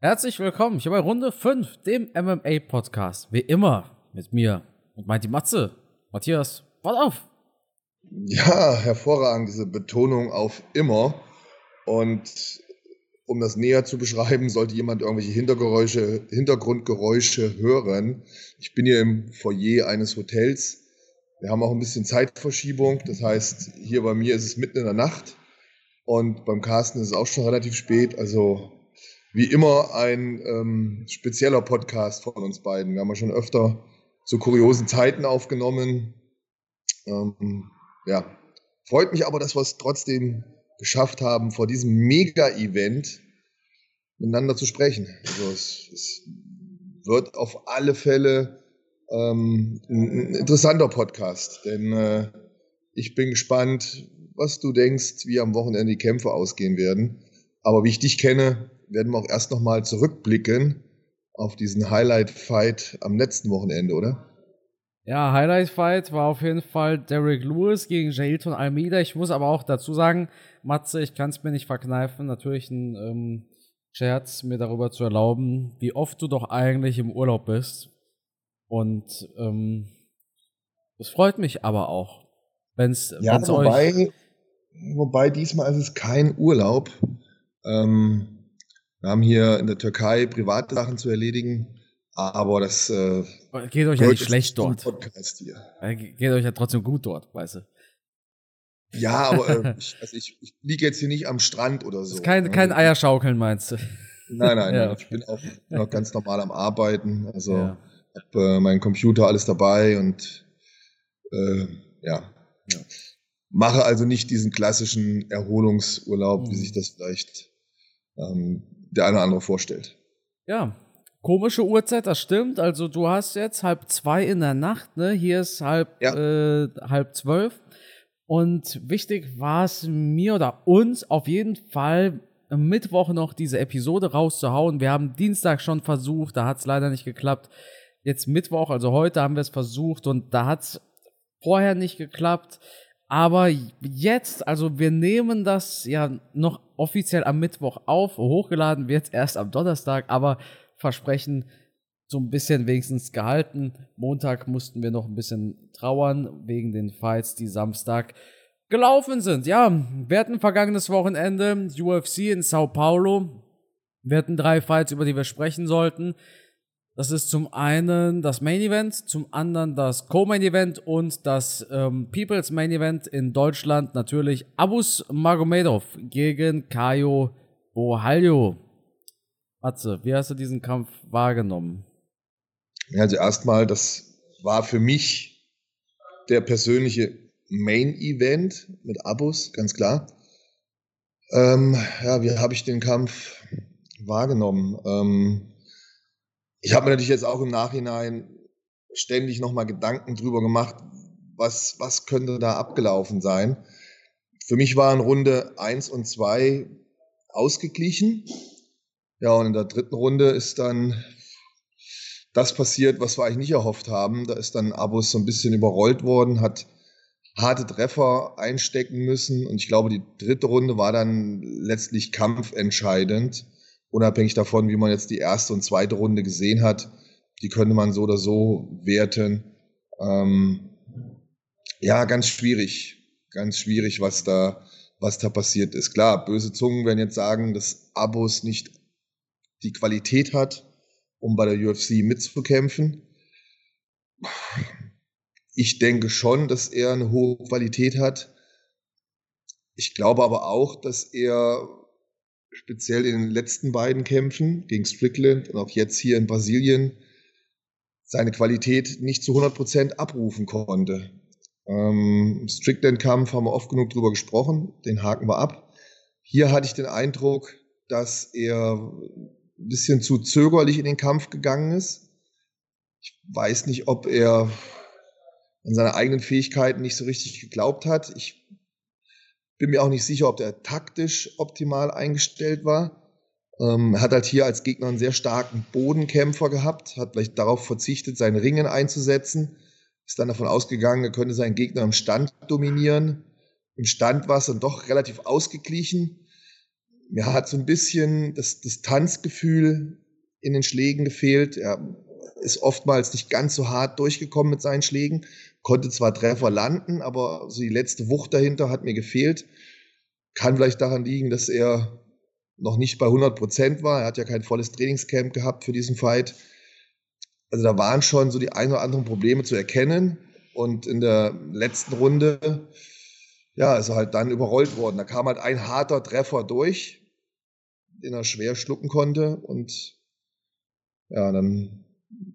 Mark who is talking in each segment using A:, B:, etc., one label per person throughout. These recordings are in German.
A: Herzlich willkommen hier bei Runde 5, dem MMA-Podcast. Wie immer mit mir und die Matze. Matthias, pass auf!
B: Ja, hervorragend, diese Betonung auf immer. Und um das näher zu beschreiben, sollte jemand irgendwelche Hintergeräusche, Hintergrundgeräusche hören. Ich bin hier im Foyer eines Hotels. Wir haben auch ein bisschen Zeitverschiebung. Das heißt, hier bei mir ist es mitten in der Nacht und beim Carsten ist es auch schon relativ spät. Also wie immer ein ähm, spezieller Podcast von uns beiden. Wir haben ja schon öfter zu kuriosen Zeiten aufgenommen. Ähm, ja, freut mich aber, dass wir es trotzdem geschafft haben, vor diesem Mega-Event miteinander zu sprechen. Also es, es wird auf alle Fälle ähm, ein, ein, interessanter Podcast, denn äh, ich bin gespannt, was du denkst, wie am Wochenende die Kämpfe ausgehen werden. Aber wie ich dich kenne, werden wir auch erst nochmal zurückblicken auf diesen Highlight-Fight am letzten Wochenende, oder?
A: Ja, Highlight-Fight war auf jeden Fall Derek Lewis gegen Jailton Almeida. Ich muss aber auch dazu sagen, Matze, ich kann es mir nicht verkneifen, natürlich ein ähm, Scherz, mir darüber zu erlauben, wie oft du doch eigentlich im Urlaub bist. Und ähm, es freut mich aber auch, wenn es
B: ja, wobei, euch. Wobei diesmal ist es kein Urlaub. Ähm, wir haben hier in der Türkei private Sachen zu erledigen. Aber das äh,
A: geht euch ja nicht schlecht dort. Podcast hier. Geht euch ja trotzdem gut dort, weißt du.
B: Ja, aber äh, ich, also ich, ich liege jetzt hier nicht am Strand oder so.
A: Ist kein, kein Eierschaukeln, meinst du?
B: Nein, nein, ja. ich bin auch noch ganz normal am Arbeiten. Also ja. habe äh, meinen Computer alles dabei und äh, ja. ja. Mache also nicht diesen klassischen Erholungsurlaub, mhm. wie sich das vielleicht ähm, der eine oder andere vorstellt.
A: Ja, Komische Uhrzeit, das stimmt. Also du hast jetzt halb zwei in der Nacht, ne? Hier ist halb, ja. äh, halb zwölf. Und wichtig war es mir oder uns auf jeden Fall am Mittwoch noch diese Episode rauszuhauen. Wir haben Dienstag schon versucht, da hat es leider nicht geklappt. Jetzt Mittwoch, also heute haben wir es versucht und da hat es vorher nicht geklappt. Aber jetzt, also wir nehmen das ja noch offiziell am Mittwoch auf. Hochgeladen wird erst am Donnerstag, aber Versprechen so ein bisschen wenigstens gehalten. Montag mussten wir noch ein bisschen trauern wegen den Fights, die Samstag gelaufen sind. Ja, wir hatten vergangenes Wochenende UFC in Sao Paulo. Wir hatten drei Fights, über die wir sprechen sollten. Das ist zum einen das Main Event, zum anderen das Co-Main Event und das ähm, People's Main Event in Deutschland natürlich Abus Magomedov gegen Kayo Bohaljo. Atze, wie hast du diesen Kampf wahrgenommen?
B: Also erstmal, das war für mich der persönliche Main-Event mit Abos, ganz klar. Ähm, ja, wie habe ich den Kampf wahrgenommen? Ähm, ich habe mir natürlich jetzt auch im Nachhinein ständig nochmal Gedanken drüber gemacht, was, was könnte da abgelaufen sein. Für mich waren Runde 1 und 2 ausgeglichen. Ja, und in der dritten Runde ist dann das passiert, was wir eigentlich nicht erhofft haben. Da ist dann Abus so ein bisschen überrollt worden, hat harte Treffer einstecken müssen. Und ich glaube, die dritte Runde war dann letztlich kampfentscheidend. Unabhängig davon, wie man jetzt die erste und zweite Runde gesehen hat. Die könnte man so oder so werten. Ähm, ja, ganz schwierig. Ganz schwierig, was da, was da passiert ist. Klar, böse Zungen werden jetzt sagen, dass Abos nicht die Qualität hat, um bei der UFC mitzukämpfen. Ich denke schon, dass er eine hohe Qualität hat. Ich glaube aber auch, dass er speziell in den letzten beiden Kämpfen gegen Strickland und auch jetzt hier in Brasilien seine Qualität nicht zu 100 Prozent abrufen konnte. Ähm, Strickland-Kampf haben wir oft genug drüber gesprochen, den haken wir ab. Hier hatte ich den Eindruck, dass er ein bisschen zu zögerlich in den Kampf gegangen ist. Ich weiß nicht, ob er an seine eigenen Fähigkeiten nicht so richtig geglaubt hat. Ich bin mir auch nicht sicher, ob er taktisch optimal eingestellt war. Ähm, er hat halt hier als Gegner einen sehr starken Bodenkämpfer gehabt, hat vielleicht darauf verzichtet, seine Ringen einzusetzen, ist dann davon ausgegangen, er könnte seinen Gegner im Stand dominieren. Im Stand war es dann doch relativ ausgeglichen mir hat so ein bisschen das Distanzgefühl in den Schlägen gefehlt. Er ist oftmals nicht ganz so hart durchgekommen mit seinen Schlägen, konnte zwar Treffer landen, aber so die letzte Wucht dahinter hat mir gefehlt. Kann vielleicht daran liegen, dass er noch nicht bei 100 Prozent war. Er hat ja kein volles Trainingscamp gehabt für diesen Fight. Also da waren schon so die ein oder anderen Probleme zu erkennen. Und in der letzten Runde, ja, ist er halt dann überrollt worden. Da kam halt ein harter Treffer durch, den er schwer schlucken konnte. Und ja, dann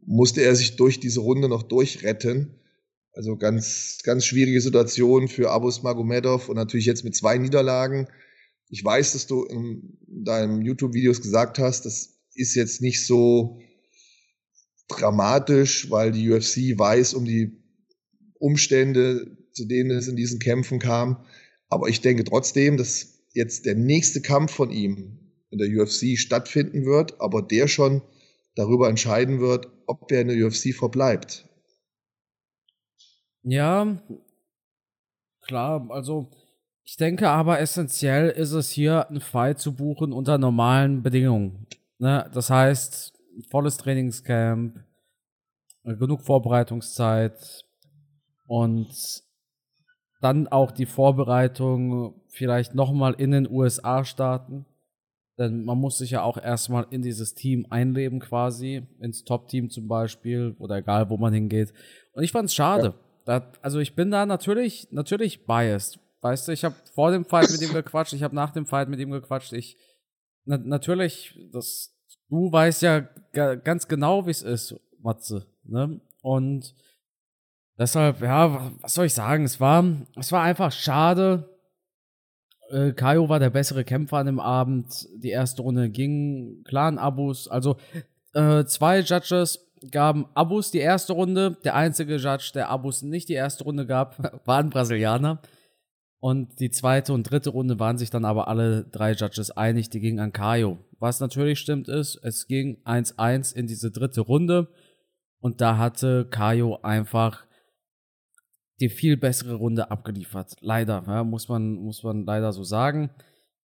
B: musste er sich durch diese Runde noch durchretten. Also ganz, ganz schwierige Situation für Abus Magomedov und natürlich jetzt mit zwei Niederlagen. Ich weiß, dass du in deinen YouTube-Videos gesagt hast, das ist jetzt nicht so dramatisch, weil die UFC weiß um die Umstände, zu denen es in diesen Kämpfen kam. Aber ich denke trotzdem, dass jetzt der nächste Kampf von ihm in der UFC stattfinden wird, aber der schon darüber entscheiden wird, ob er in der UFC verbleibt.
A: Ja, klar, also ich denke aber essentiell ist es hier, einen Fight zu buchen unter normalen Bedingungen. Ne? Das heißt, volles Trainingscamp, genug Vorbereitungszeit und dann auch die Vorbereitung vielleicht nochmal in den USA starten. Denn man muss sich ja auch erstmal in dieses Team einleben quasi, ins Top-Team zum Beispiel oder egal, wo man hingeht. Und ich fand es schade. Ja. Da, also ich bin da natürlich, natürlich biased. Weißt du, ich habe vor dem Fight mit ihm gequatscht, ich habe nach dem Fight mit ihm gequatscht. Ich na, natürlich, das, du weißt ja ganz genau, wie es ist, Matze. Ne? Und deshalb, ja, was soll ich sagen? Es war, es war einfach schade, äh, Kaio war der bessere Kämpfer an dem Abend. Die erste Runde ging klar an Abus. Also äh, zwei Judges gaben Abus die erste Runde. Der einzige Judge, der Abus nicht die erste Runde gab, war ein Brasilianer. Und die zweite und dritte Runde waren sich dann aber alle drei Judges einig, die gingen an Kaio. Was natürlich stimmt ist, es ging 1-1 in diese dritte Runde. Und da hatte Kaio einfach die viel bessere Runde abgeliefert. Leider, ja, muss, man, muss man leider so sagen.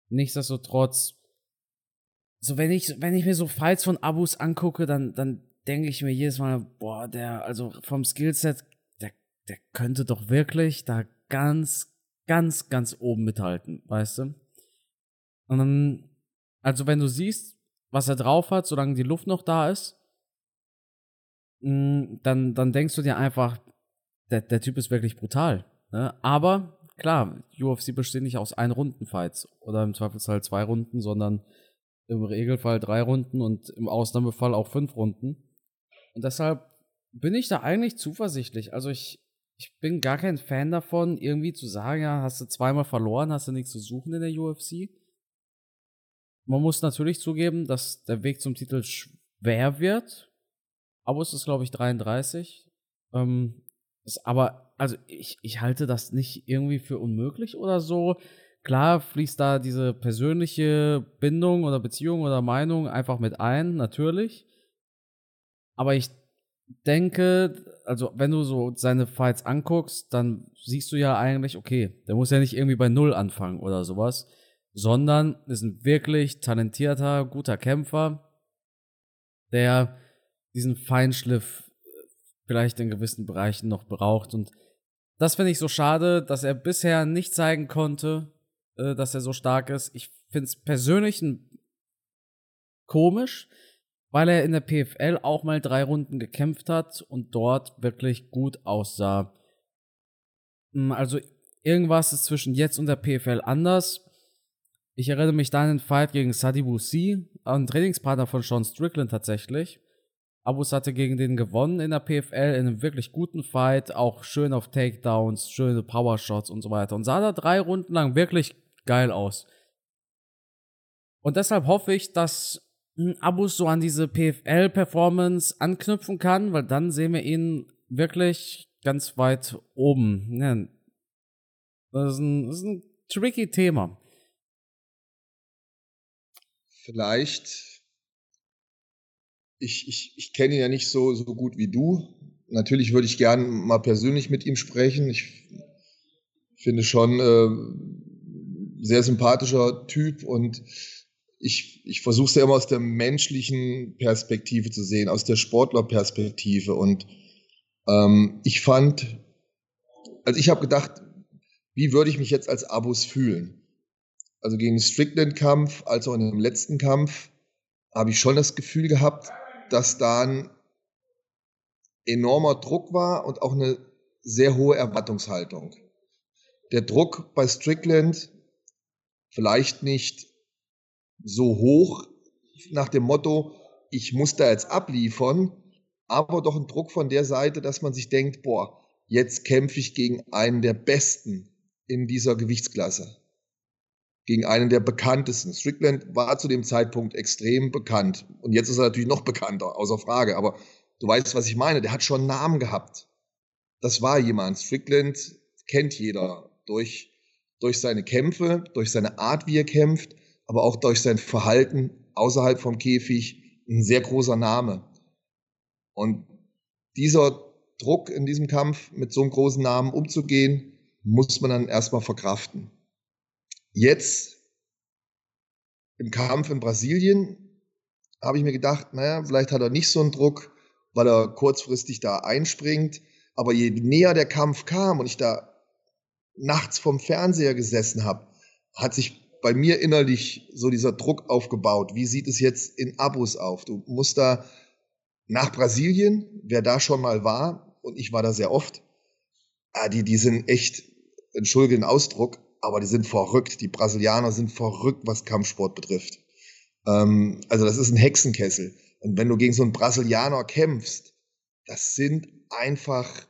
A: Nichtsdestotrotz, so wenn ich, wenn ich mir so Fights von Abus angucke, dann, dann denke ich mir jedes Mal, boah, der, also vom Skillset, der, der könnte doch wirklich da ganz, ganz, ganz oben mithalten, weißt du? Und dann, also wenn du siehst, was er drauf hat, solange die Luft noch da ist, mm, dann, dann denkst du dir einfach, der, der Typ ist wirklich brutal. Ne? Aber klar, UFC besteht nicht aus Ein-Runden-Fights oder im Zweifelsfall zwei Runden, sondern im Regelfall drei Runden und im Ausnahmefall auch fünf Runden. Und deshalb bin ich da eigentlich zuversichtlich. Also ich, ich bin gar kein Fan davon, irgendwie zu sagen, ja, hast du zweimal verloren, hast du nichts zu suchen in der UFC. Man muss natürlich zugeben, dass der Weg zum Titel schwer wird. Aber es ist, glaube ich, 33. Ähm, ist aber, also ich, ich halte das nicht irgendwie für unmöglich oder so. Klar fließt da diese persönliche Bindung oder Beziehung oder Meinung einfach mit ein, natürlich. Aber ich denke, also wenn du so seine Fights anguckst, dann siehst du ja eigentlich, okay, der muss ja nicht irgendwie bei Null anfangen oder sowas, sondern ist ein wirklich talentierter, guter Kämpfer, der diesen Feinschliff vielleicht in gewissen Bereichen noch braucht. Und das finde ich so schade, dass er bisher nicht zeigen konnte, äh, dass er so stark ist. Ich finde es persönlich komisch, weil er in der PFL auch mal drei Runden gekämpft hat und dort wirklich gut aussah. Hm, also irgendwas ist zwischen jetzt und der PFL anders. Ich erinnere mich da an den Fight gegen Sadi Boussi, ein Trainingspartner von Sean Strickland tatsächlich. Abus hatte gegen den gewonnen in der PFL in einem wirklich guten Fight, auch schön auf Takedowns, schöne Powershots und so weiter und sah da drei Runden lang wirklich geil aus. Und deshalb hoffe ich, dass Abus so an diese PFL-Performance anknüpfen kann, weil dann sehen wir ihn wirklich ganz weit oben. Das, ist ein, das ist ein tricky Thema.
B: Vielleicht, ich, ich, ich kenne ihn ja nicht so, so gut wie du. Natürlich würde ich gern mal persönlich mit ihm sprechen. Ich finde schon, äh, sehr sympathischer Typ und ich, ich versuche es ja immer aus der menschlichen Perspektive zu sehen, aus der Sportlerperspektive. Und ähm, ich fand, also ich habe gedacht, wie würde ich mich jetzt als Abus fühlen? Also gegen den Strickland-Kampf, als auch in dem letzten Kampf, habe ich schon das Gefühl gehabt, dass da ein enormer Druck war und auch eine sehr hohe Erwartungshaltung. Der Druck bei Strickland vielleicht nicht so hoch nach dem Motto, ich muss da jetzt abliefern, aber doch ein Druck von der Seite, dass man sich denkt, boah, jetzt kämpfe ich gegen einen der Besten in dieser Gewichtsklasse. Gegen einen der bekanntesten. Strickland war zu dem Zeitpunkt extrem bekannt. Und jetzt ist er natürlich noch bekannter, außer Frage. Aber du weißt, was ich meine. Der hat schon Namen gehabt. Das war jemand. Strickland kennt jeder durch, durch seine Kämpfe, durch seine Art, wie er kämpft aber auch durch sein Verhalten außerhalb vom Käfig ein sehr großer Name. Und dieser Druck in diesem Kampf mit so einem großen Namen umzugehen, muss man dann erstmal verkraften. Jetzt im Kampf in Brasilien habe ich mir gedacht, naja, vielleicht hat er nicht so einen Druck, weil er kurzfristig da einspringt. Aber je näher der Kampf kam und ich da nachts vom Fernseher gesessen habe, hat sich bei mir innerlich so dieser Druck aufgebaut. Wie sieht es jetzt in Abos auf? Du musst da nach Brasilien, wer da schon mal war, und ich war da sehr oft, ah, die, die sind echt, entschuldige den Ausdruck, aber die sind verrückt. Die Brasilianer sind verrückt, was Kampfsport betrifft. Ähm, also das ist ein Hexenkessel. Und wenn du gegen so einen Brasilianer kämpfst, das sind einfach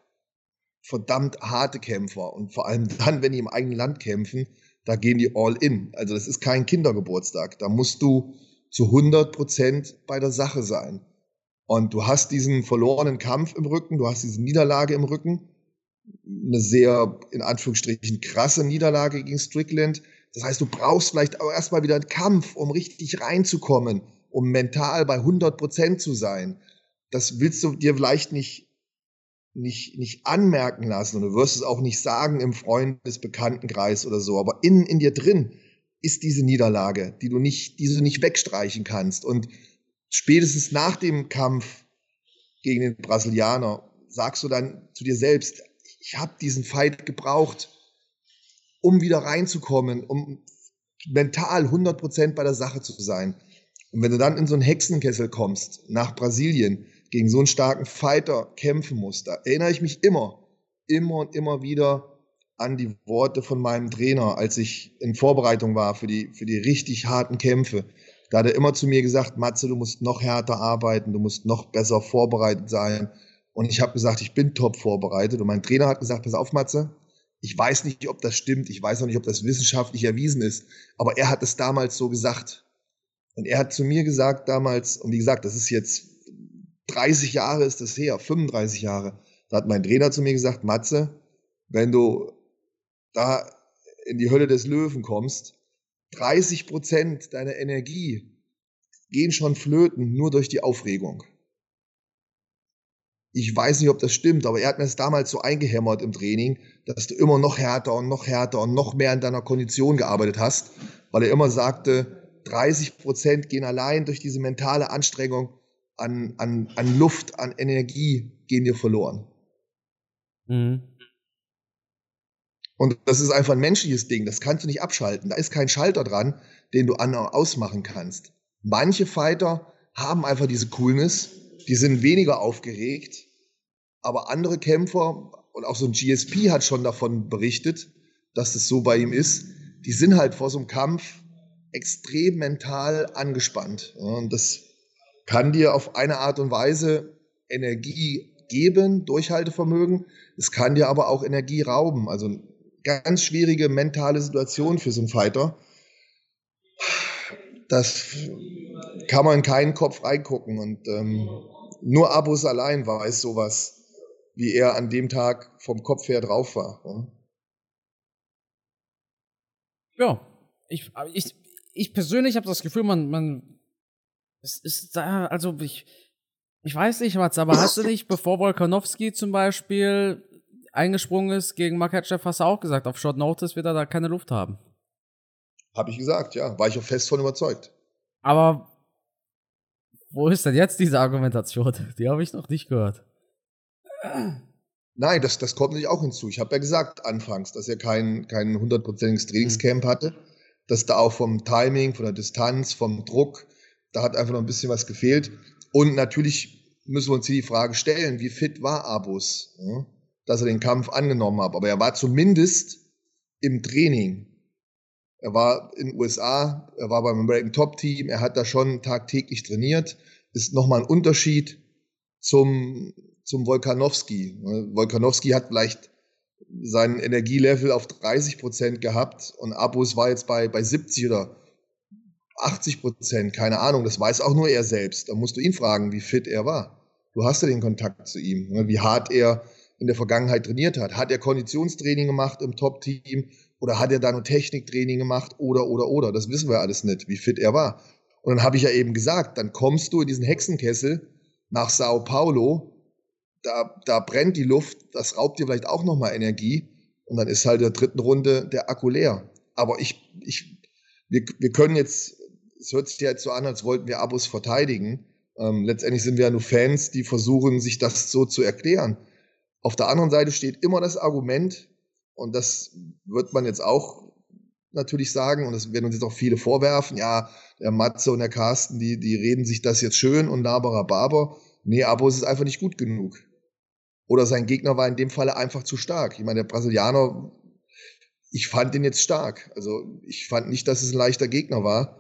B: verdammt harte Kämpfer. Und vor allem dann, wenn die im eigenen Land kämpfen, da gehen die all in. Also das ist kein Kindergeburtstag. Da musst du zu 100 Prozent bei der Sache sein. Und du hast diesen verlorenen Kampf im Rücken, du hast diese Niederlage im Rücken, eine sehr, in Anführungsstrichen, krasse Niederlage gegen Strickland. Das heißt, du brauchst vielleicht auch erstmal wieder einen Kampf, um richtig reinzukommen, um mental bei 100 Prozent zu sein. Das willst du dir vielleicht nicht nicht, nicht anmerken lassen und du wirst es auch nicht sagen im Freundesbekanntenkreis oder so, aber innen in dir drin ist diese Niederlage, die du nicht, die du nicht wegstreichen kannst. Und spätestens nach dem Kampf gegen den Brasilianer sagst du dann zu dir selbst, ich habe diesen Fight gebraucht, um wieder reinzukommen, um mental 100% bei der Sache zu sein. Und wenn du dann in so einen Hexenkessel kommst, nach Brasilien, gegen so einen starken Fighter kämpfen muss, da erinnere ich mich immer, immer und immer wieder an die Worte von meinem Trainer, als ich in Vorbereitung war für die, für die richtig harten Kämpfe. Da hat er immer zu mir gesagt, Matze, du musst noch härter arbeiten, du musst noch besser vorbereitet sein. Und ich habe gesagt, ich bin top vorbereitet. Und mein Trainer hat gesagt, pass auf, Matze, ich weiß nicht, ob das stimmt, ich weiß auch nicht, ob das wissenschaftlich erwiesen ist, aber er hat es damals so gesagt. Und er hat zu mir gesagt damals, und wie gesagt, das ist jetzt 30 Jahre ist das her, 35 Jahre. Da hat mein Trainer zu mir gesagt, Matze, wenn du da in die Hölle des Löwen kommst, 30 Prozent deiner Energie gehen schon flöten, nur durch die Aufregung. Ich weiß nicht, ob das stimmt, aber er hat mir das damals so eingehämmert im Training, dass du immer noch härter und noch härter und noch mehr an deiner Kondition gearbeitet hast, weil er immer sagte, 30 Prozent gehen allein durch diese mentale Anstrengung an, an, an Luft, an Energie gehen dir verloren. Mhm. Und das ist einfach ein menschliches Ding, das kannst du nicht abschalten. Da ist kein Schalter dran, den du an ausmachen kannst. Manche Fighter haben einfach diese Coolness, die sind weniger aufgeregt, aber andere Kämpfer, und auch so ein GSP hat schon davon berichtet, dass das so bei ihm ist, die sind halt vor so einem Kampf extrem mental angespannt. Und das kann dir auf eine Art und Weise Energie geben, Durchhaltevermögen. Es kann dir aber auch Energie rauben. Also ganz schwierige mentale Situation für so einen Fighter. Das kann man in keinen Kopf reingucken. Und ähm, nur Abus allein weiß sowas, wie er an dem Tag vom Kopf her drauf war.
A: Ja, ja ich, ich, ich persönlich habe das Gefühl, man, man es ist da, also ich, ich weiß nicht, was, aber hast du nicht, bevor Volkanowski zum Beispiel eingesprungen ist gegen Makachev, hast du auch gesagt, auf Short Notice wird er da keine Luft haben.
B: Habe ich gesagt, ja. War ich auch fest von überzeugt.
A: Aber wo ist denn jetzt diese Argumentation? Die habe ich noch nicht gehört.
B: Nein, das, das kommt nicht auch hinzu. Ich habe ja gesagt anfangs, dass er kein, kein hundertprozentiges Trainingscamp hatte, dass da auch vom Timing, von der Distanz, vom Druck, da hat einfach noch ein bisschen was gefehlt. Und natürlich müssen wir uns hier die Frage stellen, wie fit war Abus, dass er den Kampf angenommen hat. Aber er war zumindest im Training. Er war in den USA, er war beim American Top Team, er hat da schon tagtäglich trainiert. Ist nochmal ein Unterschied zum, zum Volkanowski. Volkanowski hat vielleicht sein Energielevel auf 30 Prozent gehabt und Abus war jetzt bei, bei 70 oder 80 Prozent, keine Ahnung, das weiß auch nur er selbst. Da musst du ihn fragen, wie fit er war. Du hast ja den Kontakt zu ihm, ne? wie hart er in der Vergangenheit trainiert hat. Hat er Konditionstraining gemacht im Top-Team oder hat er da nur Techniktraining gemacht oder, oder, oder? Das wissen wir alles nicht, wie fit er war. Und dann habe ich ja eben gesagt, dann kommst du in diesen Hexenkessel nach Sao Paulo, da, da brennt die Luft, das raubt dir vielleicht auch nochmal Energie und dann ist halt in der dritten Runde der Akku leer. Aber ich, ich, wir, wir können jetzt, es hört sich ja jetzt so an, als wollten wir Abos verteidigen. Ähm, letztendlich sind wir ja nur Fans, die versuchen, sich das so zu erklären. Auf der anderen Seite steht immer das Argument, und das wird man jetzt auch natürlich sagen, und das werden uns jetzt auch viele vorwerfen, ja, der Matze und der Carsten, die, die reden sich das jetzt schön und laberer Barber. Nee, aber es ist einfach nicht gut genug. Oder sein Gegner war in dem Falle einfach zu stark. Ich meine, der Brasilianer, ich fand den jetzt stark. Also ich fand nicht, dass es ein leichter Gegner war.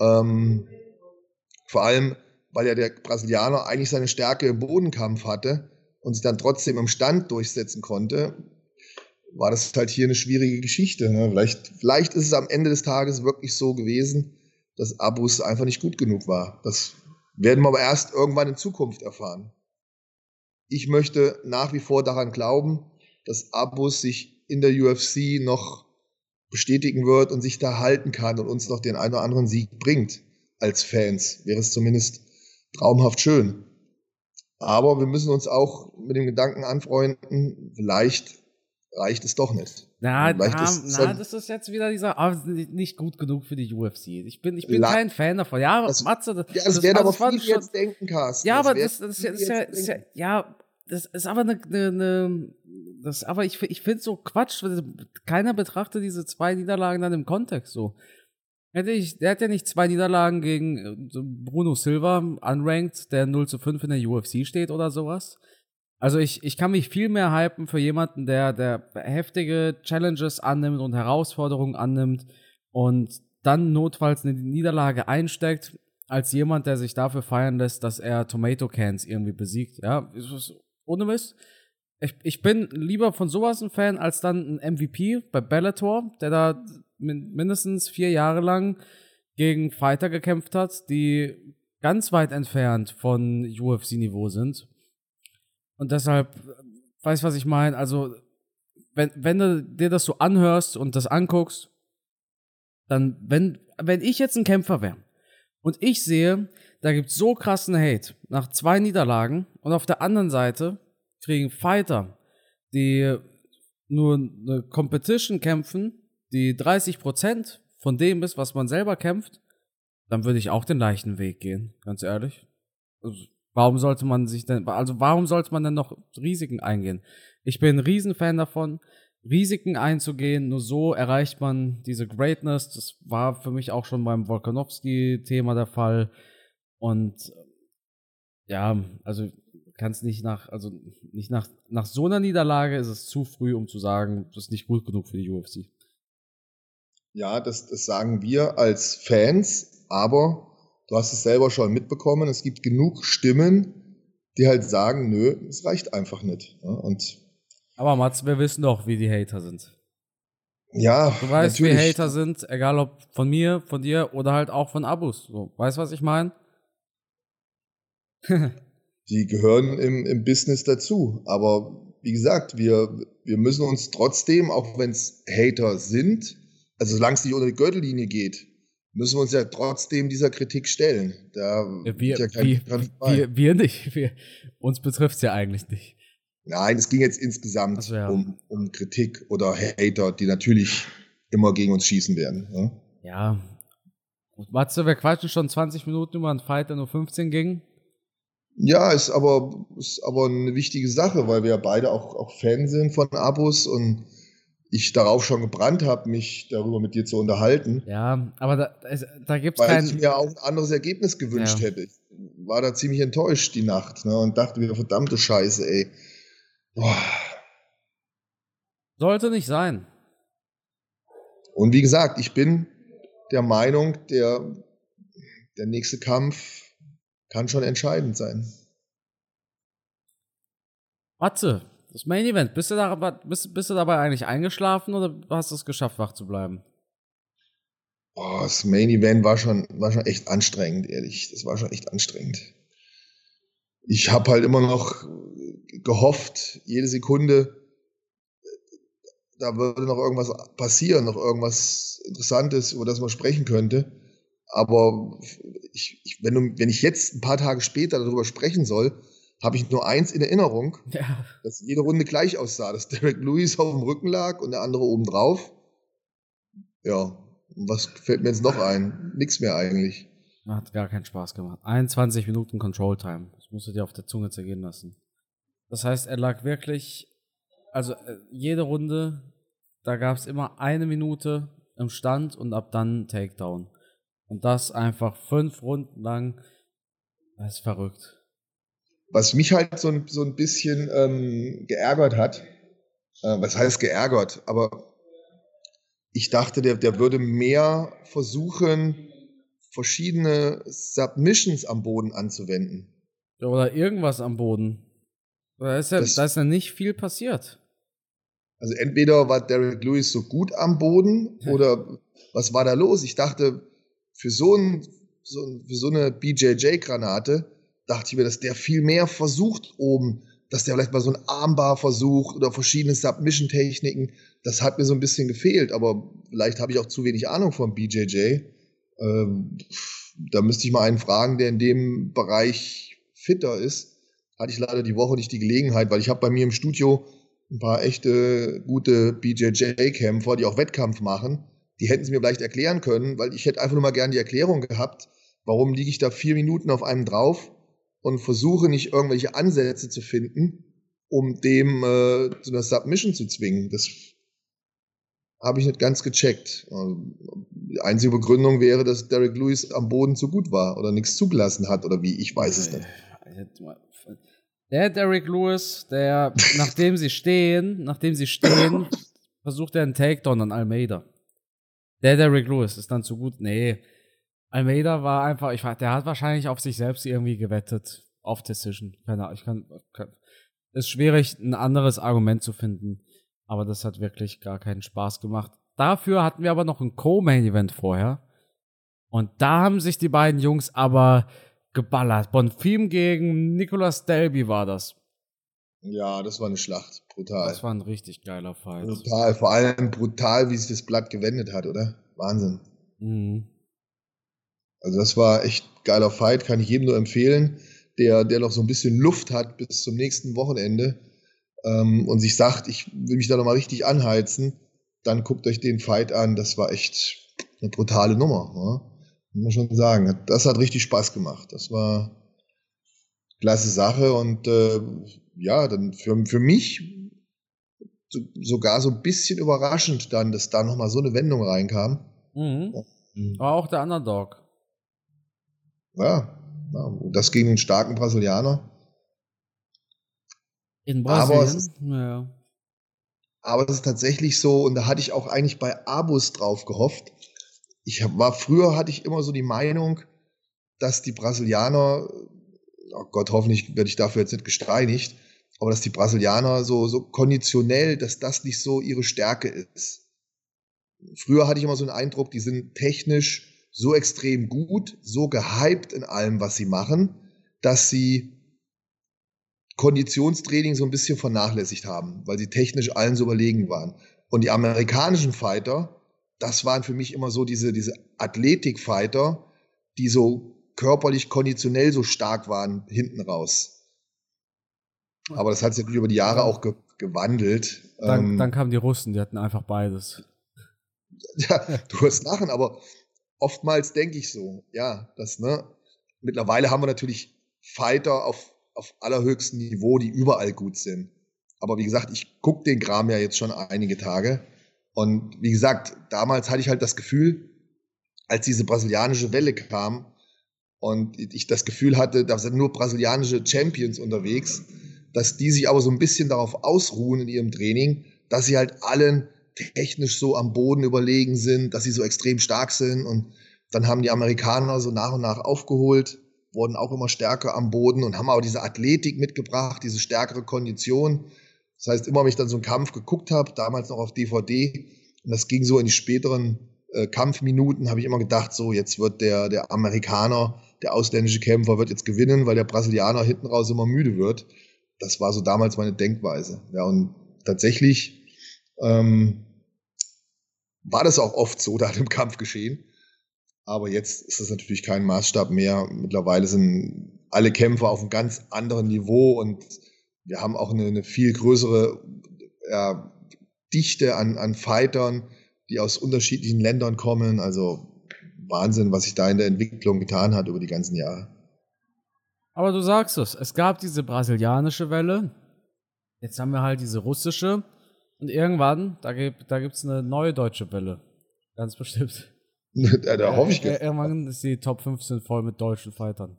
B: Ähm, vor allem, weil ja der Brasilianer eigentlich seine Stärke im Bodenkampf hatte und sich dann trotzdem im Stand durchsetzen konnte war das halt hier eine schwierige Geschichte. Ne? Vielleicht, vielleicht ist es am Ende des Tages wirklich so gewesen, dass Abus einfach nicht gut genug war. Das werden wir aber erst irgendwann in Zukunft erfahren. Ich möchte nach wie vor daran glauben, dass Abus sich in der UFC noch bestätigen wird und sich da halten kann und uns noch den einen oder anderen Sieg bringt. Als Fans wäre es zumindest traumhaft schön. Aber wir müssen uns auch mit dem Gedanken anfreunden, vielleicht reicht es doch nicht.
A: Na, na, na das ist jetzt wieder dieser, oh, nicht gut genug für die UFC. Ich bin, ich bin kein Fan davon. Ja,
B: das,
A: Matze,
B: das, ja, das, das werden aber viele schon, jetzt denken, Carsten.
A: Ja, aber das, das, ist, ja, ist ja, ja, das ist aber eine, eine, eine das, aber ich, ich finde so Quatsch. Keiner betrachtet diese zwei Niederlagen dann im Kontext so. Hätte ich, der hat ja nicht zwei Niederlagen gegen äh, Bruno Silva, unranked, der 0 zu 5 in der UFC steht oder sowas. Also ich, ich kann mich viel mehr hypen für jemanden, der, der heftige Challenges annimmt und Herausforderungen annimmt und dann notfalls eine Niederlage einsteckt, als jemand, der sich dafür feiern lässt, dass er Tomato Cans irgendwie besiegt. Ja, ohne Mist. Ich, ich bin lieber von sowas ein Fan als dann ein MVP bei Bellator, der da mindestens vier Jahre lang gegen Fighter gekämpft hat, die ganz weit entfernt von UFC-Niveau sind. Und deshalb, weißt du, was ich meine? Also, wenn, wenn du dir das so anhörst und das anguckst, dann, wenn, wenn ich jetzt ein Kämpfer wäre und ich sehe, da gibt's so krassen Hate nach zwei Niederlagen und auf der anderen Seite kriegen Fighter, die nur eine Competition kämpfen, die 30% von dem ist, was man selber kämpft, dann würde ich auch den leichten Weg gehen, ganz ehrlich. Also, Warum sollte man sich denn, also warum sollte man denn noch Risiken eingehen? Ich bin ein Riesenfan davon, Risiken einzugehen. Nur so erreicht man diese Greatness. Das war für mich auch schon beim Volkanovski-Thema der Fall. Und ja, also kannst nicht nach, also nicht nach, nach so einer Niederlage ist es zu früh, um zu sagen, das ist nicht gut genug für die UFC.
B: Ja, das, das sagen wir als Fans, aber Du hast es selber schon mitbekommen. Es gibt genug Stimmen, die halt sagen, nö, es reicht einfach nicht. Und
A: aber Mats, wir wissen doch, wie die Hater sind.
B: Ja,
A: du weißt, natürlich. wie Hater sind, egal ob von mir, von dir oder halt auch von Abus. So, weißt was ich meine?
B: die gehören im, im Business dazu. Aber wie gesagt, wir, wir müssen uns trotzdem, auch wenn es Hater sind, also solange es nicht unter die Gürtellinie geht, müssen wir uns ja trotzdem dieser Kritik stellen. Da
A: wir, ja wir, wir, wir, nicht. Wir, uns betrifft es ja eigentlich nicht.
B: Nein, es ging jetzt insgesamt so, ja. um, um Kritik oder Hater, die natürlich immer gegen uns schießen werden.
A: Ja, ja. Matze, wir quatschen schon 20 Minuten über einen Fight, der nur 15 ging.
B: Ja, ist aber, ist aber eine wichtige Sache, weil wir ja beide auch, auch Fan sind von Abos und ich darauf schon gebrannt habe, mich darüber mit dir zu unterhalten.
A: Ja, aber da, da gibt
B: es
A: kein...
B: Weil ich mir auch ein anderes Ergebnis gewünscht ja. hätte. Ich war da ziemlich enttäuscht die Nacht ne, und dachte mir, verdammte Scheiße, ey. Boah.
A: Sollte nicht sein.
B: Und wie gesagt, ich bin der Meinung, der, der nächste Kampf kann schon entscheidend sein.
A: Matze, das Main Event, bist du, da, bist, bist du dabei eigentlich eingeschlafen oder hast du es geschafft, wach zu bleiben?
B: Oh, das Main Event war schon, war schon echt anstrengend, ehrlich. Das war schon echt anstrengend. Ich habe halt immer noch gehofft, jede Sekunde, da würde noch irgendwas passieren, noch irgendwas Interessantes, über das man sprechen könnte. Aber ich, ich, wenn, du, wenn ich jetzt ein paar Tage später darüber sprechen soll, habe ich nur eins in Erinnerung, ja. dass jede Runde gleich aussah, dass Derek Lewis auf dem Rücken lag und der andere oben drauf. Ja, was fällt mir jetzt noch ein? Nix mehr eigentlich.
A: Hat gar keinen Spaß gemacht. 21 Minuten Control Time. Das musst du dir auf der Zunge zergehen lassen. Das heißt, er lag wirklich, also äh, jede Runde, da gab es immer eine Minute im Stand und ab dann Takedown. Und das einfach fünf Runden lang. Das ist verrückt.
B: Was mich halt so ein, so ein bisschen ähm, geärgert hat, äh, was heißt geärgert, aber ich dachte, der, der würde mehr versuchen, verschiedene Submissions am Boden anzuwenden.
A: Oder irgendwas am Boden. Da ist ja, das, da ist ja nicht viel passiert.
B: Also entweder war Derek Lewis so gut am Boden oder was war da los? Ich dachte, für so, ein, so, für so eine BJJ-Granate dachte ich mir, dass der viel mehr versucht oben, dass der vielleicht mal so ein Armbar versucht oder verschiedene Submission-Techniken. Das hat mir so ein bisschen gefehlt, aber vielleicht habe ich auch zu wenig Ahnung von BJJ. Ähm, da müsste ich mal einen fragen, der in dem Bereich fitter ist. Hatte ich leider die Woche nicht die Gelegenheit, weil ich habe bei mir im Studio ein paar echte gute BJJ-Kämpfer, die auch Wettkampf machen die hätten sie mir vielleicht erklären können, weil ich hätte einfach nur mal gern die Erklärung gehabt, warum liege ich da vier Minuten auf einem drauf und versuche nicht irgendwelche Ansätze zu finden, um dem äh, zu einer Submission zu zwingen. Das habe ich nicht ganz gecheckt. Die einzige Begründung wäre, dass Derek Lewis am Boden zu gut war oder nichts zugelassen hat oder wie, ich weiß es nicht.
A: Der Derek Lewis, der, nachdem sie stehen, nachdem sie stehen, versucht er einen Takedown an Almeida. Der Derrick Lewis ist dann zu gut. Nee. Almeida war einfach, ich der hat wahrscheinlich auf sich selbst irgendwie gewettet. Auf Decision. Keine Ahnung. Ich kann, kann, ist schwierig, ein anderes Argument zu finden. Aber das hat wirklich gar keinen Spaß gemacht. Dafür hatten wir aber noch ein Co-Main-Event vorher. Und da haben sich die beiden Jungs aber geballert. Bonfim gegen Nicolas Delby war das.
B: Ja, das war eine Schlacht. Brutal.
A: Das war ein richtig geiler Fight.
B: Brutal. Vor allem brutal, wie sich das Blatt gewendet hat, oder? Wahnsinn. Mhm. Also das war echt geiler Fight, kann ich jedem nur empfehlen, der, der noch so ein bisschen Luft hat bis zum nächsten Wochenende ähm, und sich sagt, ich will mich da nochmal richtig anheizen, dann guckt euch den Fight an. Das war echt eine brutale Nummer. Ne? Muss man schon sagen. Das hat richtig Spaß gemacht. Das war klasse Sache und äh, ja, dann für, für mich so, sogar so ein bisschen überraschend dann, dass da nochmal so eine Wendung reinkam.
A: Mhm. War auch der Underdog.
B: Ja, ja, das gegen einen starken Brasilianer.
A: In Brasilien?
B: Aber es, ist, ja. aber es ist tatsächlich so, und da hatte ich auch eigentlich bei Abus drauf gehofft. Ich war früher hatte ich immer so die Meinung, dass die Brasilianer oh Gott, hoffentlich werde ich dafür jetzt nicht gesteinigt, aber dass die Brasilianer so, so konditionell, dass das nicht so ihre Stärke ist. Früher hatte ich immer so einen Eindruck, die sind technisch so extrem gut, so gehypt in allem, was sie machen, dass sie Konditionstraining so ein bisschen vernachlässigt haben, weil sie technisch allen so überlegen waren. Und die amerikanischen Fighter, das waren für mich immer so diese, diese Athletik-Fighter, die so körperlich, konditionell so stark waren hinten raus. Aber das hat sich natürlich über die Jahre auch ge gewandelt.
A: Dann, ähm, dann kamen die Russen, die hatten einfach beides.
B: ja, du wirst lachen, aber oftmals denke ich so, ja, das, ne, mittlerweile haben wir natürlich Fighter auf, auf allerhöchstem Niveau, die überall gut sind. Aber wie gesagt, ich gucke den Kram ja jetzt schon einige Tage. Und wie gesagt, damals hatte ich halt das Gefühl, als diese brasilianische Welle kam und ich das Gefühl hatte, da sind nur brasilianische Champions unterwegs, dass die sich aber so ein bisschen darauf ausruhen in ihrem Training, dass sie halt allen technisch so am Boden überlegen sind, dass sie so extrem stark sind. Und dann haben die Amerikaner so nach und nach aufgeholt, wurden auch immer stärker am Boden und haben auch diese Athletik mitgebracht, diese stärkere Kondition. Das heißt, immer wenn ich dann so einen Kampf geguckt habe, damals noch auf DVD, und das ging so in die späteren äh, Kampfminuten, habe ich immer gedacht, so jetzt wird der, der Amerikaner, der ausländische Kämpfer wird jetzt gewinnen, weil der Brasilianer hinten raus immer müde wird. Das war so damals meine Denkweise. Ja, und tatsächlich ähm, war das auch oft so da im Kampf geschehen. Aber jetzt ist das natürlich kein Maßstab mehr. Mittlerweile sind alle Kämpfer auf einem ganz anderen Niveau und wir haben auch eine, eine viel größere ja, Dichte an, an Fightern, die aus unterschiedlichen Ländern kommen. Also Wahnsinn, was sich da in der Entwicklung getan hat über die ganzen Jahre.
A: Aber du sagst es, es gab diese brasilianische Welle, jetzt haben wir halt diese russische und irgendwann, da gibt da gibt's eine neue deutsche Welle. Ganz bestimmt.
B: da, da hoffe ich.
A: Äh, irgendwann ist die Top 15 voll mit deutschen Fightern.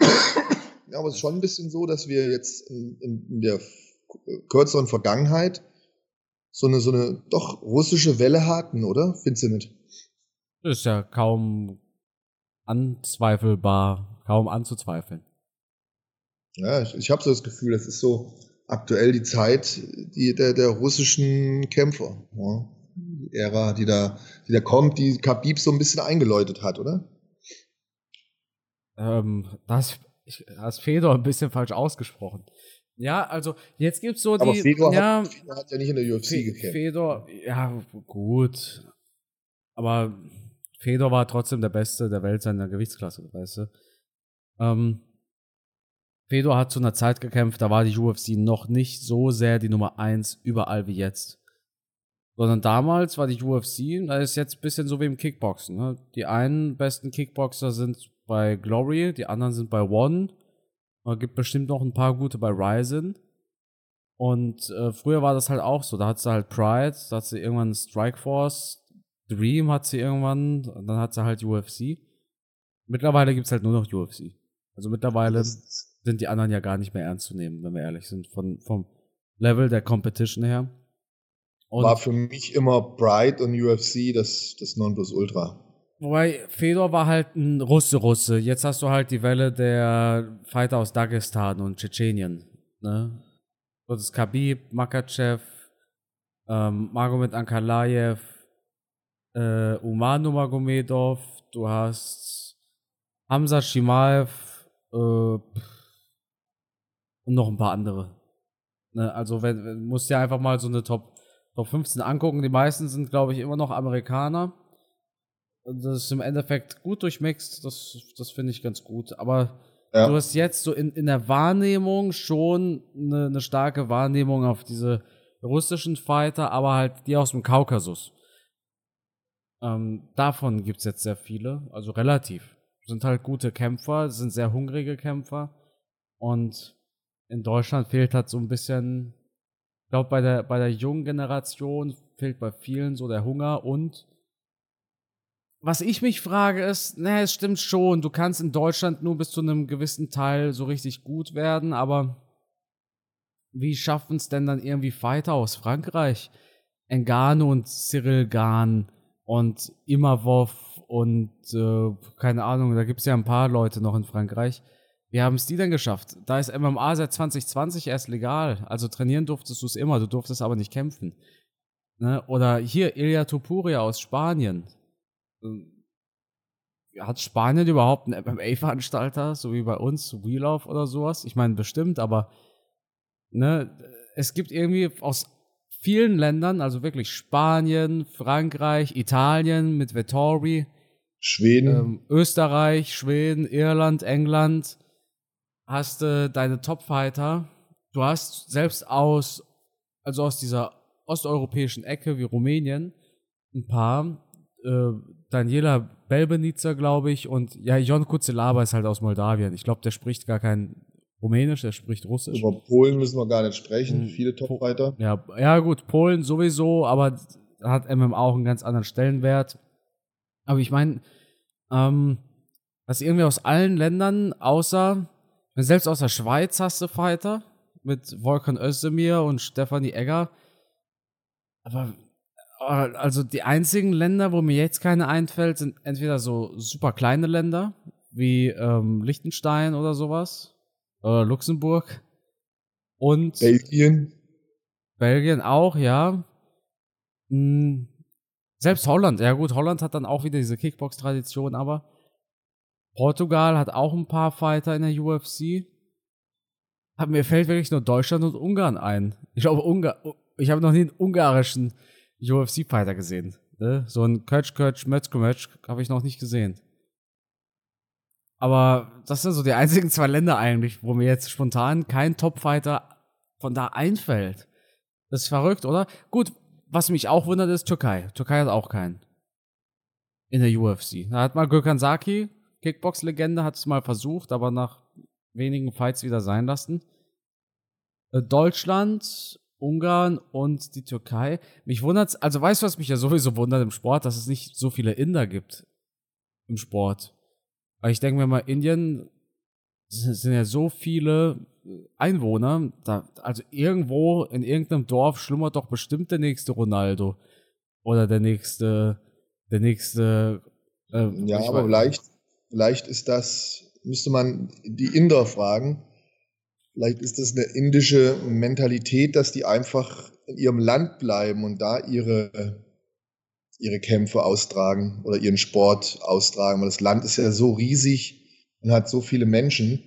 B: Ja, aber es ist schon ein bisschen so, dass wir jetzt in, in der kürzeren Vergangenheit so eine, so eine doch russische Welle hatten, oder? Findest du nicht?
A: Das ist ja kaum anzweifelbar, kaum anzuzweifeln.
B: Ja, ich, ich habe so das Gefühl, das ist so aktuell die Zeit die, der, der russischen Kämpfer. Ja. Die Ära, die da, die da kommt, die Khabib so ein bisschen eingeläutet hat, oder?
A: Ähm, das, ich, das Fedor ein bisschen falsch ausgesprochen. Ja, also jetzt gibt's so die.
B: Aber Fedor,
A: ja,
B: hat, Fedor hat ja nicht in der UFC Fe gekämpft.
A: Fedor, ja, gut. Aber Fedor war trotzdem der Beste der Welt seiner Gewichtsklasse, weißt du. Ähm, Fedor hat zu einer Zeit gekämpft, da war die UFC noch nicht so sehr die Nummer eins überall wie jetzt. Sondern damals war die UFC, da ist jetzt ein bisschen so wie im Kickboxen. Ne? Die einen besten Kickboxer sind bei Glory, die anderen sind bei One es gibt bestimmt noch ein paar gute bei Ryzen. Und äh, früher war das halt auch so. Da hat sie halt Pride, da hat sie irgendwann Strikeforce, Dream hat sie irgendwann, dann hat sie halt UFC. Mittlerweile gibt es halt nur noch UFC. Also mittlerweile sind die anderen ja gar nicht mehr ernst zu nehmen, wenn wir ehrlich sind, von, vom Level der Competition her.
B: Und war für mich immer Pride und UFC das, das Nonplusultra.
A: Wobei, Fedor war halt ein Russe-Russe. Jetzt hast du halt die Welle der Fighter aus Dagestan und Tschetschenien. Ne? Das Khabib, Makachev, ähm, Magomed Ankalaev, äh, Umano Magomedov, du hast Hamza Shimaev äh, und noch ein paar andere. Ne? Also wenn, wenn musst dir einfach mal so eine Top, Top 15 angucken. Die meisten sind, glaube ich, immer noch Amerikaner das ist im Endeffekt gut durchmixt, das, das finde ich ganz gut. Aber ja. du hast jetzt so in, in der Wahrnehmung schon eine, eine starke Wahrnehmung auf diese russischen Fighter, aber halt die aus dem Kaukasus. Ähm, davon gibt es jetzt sehr viele, also relativ. Sind halt gute Kämpfer, sind sehr hungrige Kämpfer. Und in Deutschland fehlt halt so ein bisschen, ich glaube, bei der, bei der jungen Generation fehlt bei vielen so der Hunger und was ich mich frage ist, naja, es stimmt schon, du kannst in Deutschland nur bis zu einem gewissen Teil so richtig gut werden, aber wie schaffen es denn dann irgendwie Fighter aus Frankreich? Engano und Cyril Gahn und Imavov und äh, keine Ahnung, da gibt es ja ein paar Leute noch in Frankreich. Wie haben es die denn geschafft? Da ist MMA seit 2020 erst legal. Also trainieren durftest du es immer, du durftest aber nicht kämpfen. Ne? Oder hier Ilya Topuria aus Spanien. Ähm, hat Spanien überhaupt einen MMA-Veranstalter, so wie bei uns, Wheel of oder sowas? Ich meine, bestimmt, aber ne, es gibt irgendwie aus vielen Ländern, also wirklich Spanien, Frankreich, Italien mit Vettori,
B: Schweden, ähm,
A: Österreich, Schweden, Irland, England, hast du äh, deine Topfighter. Du hast selbst aus, also aus dieser osteuropäischen Ecke wie Rumänien, ein paar. Äh, Daniela Belbenitzer, glaube ich, und ja, Jon Kuzelaba ist halt aus Moldawien. Ich glaube, der spricht gar kein Rumänisch, der spricht Russisch.
B: Über Polen müssen wir gar nicht sprechen, hm. viele Top-Fighter.
A: Ja, ja, gut, Polen sowieso, aber hat MMA auch einen ganz anderen Stellenwert. Aber ich meine, ähm, dass irgendwie aus allen Ländern, außer, selbst aus der Schweiz hast du Fighter mit Volkan Özdemir und Stefanie Egger. Aber äh, also die einzigen Länder, wo mir jetzt keine einfällt, sind entweder so super kleine Länder wie ähm, Liechtenstein oder sowas, oder Luxemburg und
B: Belgien.
A: Belgien auch, ja. Hm, selbst Holland, ja gut, Holland hat dann auch wieder diese Kickbox-Tradition, aber Portugal hat auch ein paar Fighter in der UFC. Mir fällt wirklich nur Deutschland und Ungarn ein. Ich glaube, ich habe noch nie einen ungarischen UFC-Fighter gesehen. Ne? So ein Kötsch, Kötsch, Mötzke, Mötsch habe ich noch nicht gesehen. Aber das sind so die einzigen zwei Länder eigentlich, wo mir jetzt spontan kein Top-Fighter von da einfällt. Das ist verrückt, oder? Gut, was mich auch wundert, ist Türkei. Türkei hat auch keinen. In der UFC. Da hat mal Gökhan Saki, Kickbox-Legende, hat es mal versucht, aber nach wenigen Fights wieder sein lassen. Äh, Deutschland Ungarn und die Türkei. Mich wundert's, also weißt du, was mich ja sowieso wundert im Sport, dass es nicht so viele Inder gibt im Sport. Weil ich denke mir mal, Indien sind ja so viele Einwohner, da, also irgendwo in irgendeinem Dorf schlummert doch bestimmt der nächste Ronaldo oder der nächste, der nächste.
B: Äh, ja, aber vielleicht, vielleicht ist das, müsste man die Inder fragen, Vielleicht ist das eine indische Mentalität, dass die einfach in ihrem Land bleiben und da ihre, ihre Kämpfe austragen oder ihren Sport austragen. Weil das Land ist ja so riesig und hat so viele Menschen.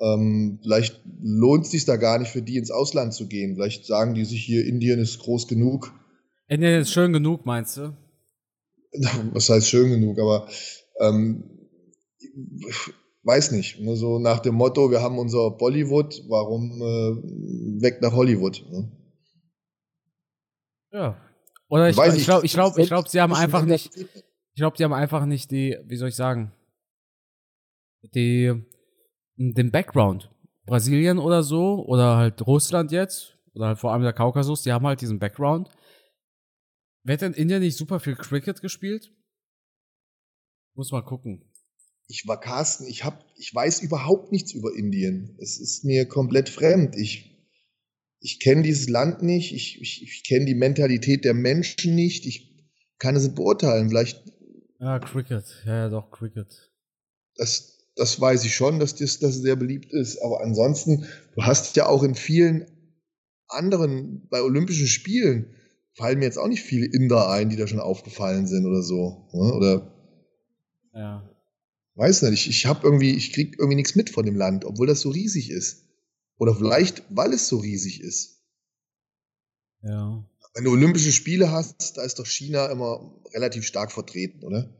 B: Ähm, vielleicht lohnt es sich da gar nicht für die ins Ausland zu gehen. Vielleicht sagen die sich hier, Indien ist groß genug.
A: Indien ist schön genug, meinst du?
B: Was heißt schön genug? Aber ähm, weiß nicht. Nur so nach dem Motto, wir haben unser Bollywood, warum äh, weg nach Hollywood? Ne?
A: Ja. Oder ich, ich glaube, ich glaube, ich glaube, sie haben einfach nicht, ich glaube, sie haben einfach nicht die, wie soll ich sagen, die, den Background. Brasilien oder so, oder halt Russland jetzt, oder halt vor allem der Kaukasus, die haben halt diesen Background. Wird in Indien nicht super viel Cricket gespielt? Muss mal gucken
B: ich war Carsten, ich hab, ich weiß überhaupt nichts über Indien. Es ist mir komplett fremd. Ich, ich kenne dieses Land nicht, ich, ich, ich kenne die Mentalität der Menschen nicht, ich kann es beurteilen. Vielleicht.
A: Ja, Cricket, ja, ja, doch, Cricket.
B: Das, das weiß ich schon, dass das, das sehr beliebt ist. Aber ansonsten, du hast ja auch in vielen anderen, bei Olympischen Spielen, fallen mir jetzt auch nicht viele Inder ein, die da schon aufgefallen sind oder so. Ne? Oder.
A: Ja.
B: Weiß nicht, ich, ich habe irgendwie, ich krieg irgendwie nichts mit von dem Land, obwohl das so riesig ist. Oder vielleicht, weil es so riesig ist.
A: Ja.
B: Wenn du Olympische Spiele hast, da ist doch China immer relativ stark vertreten, oder?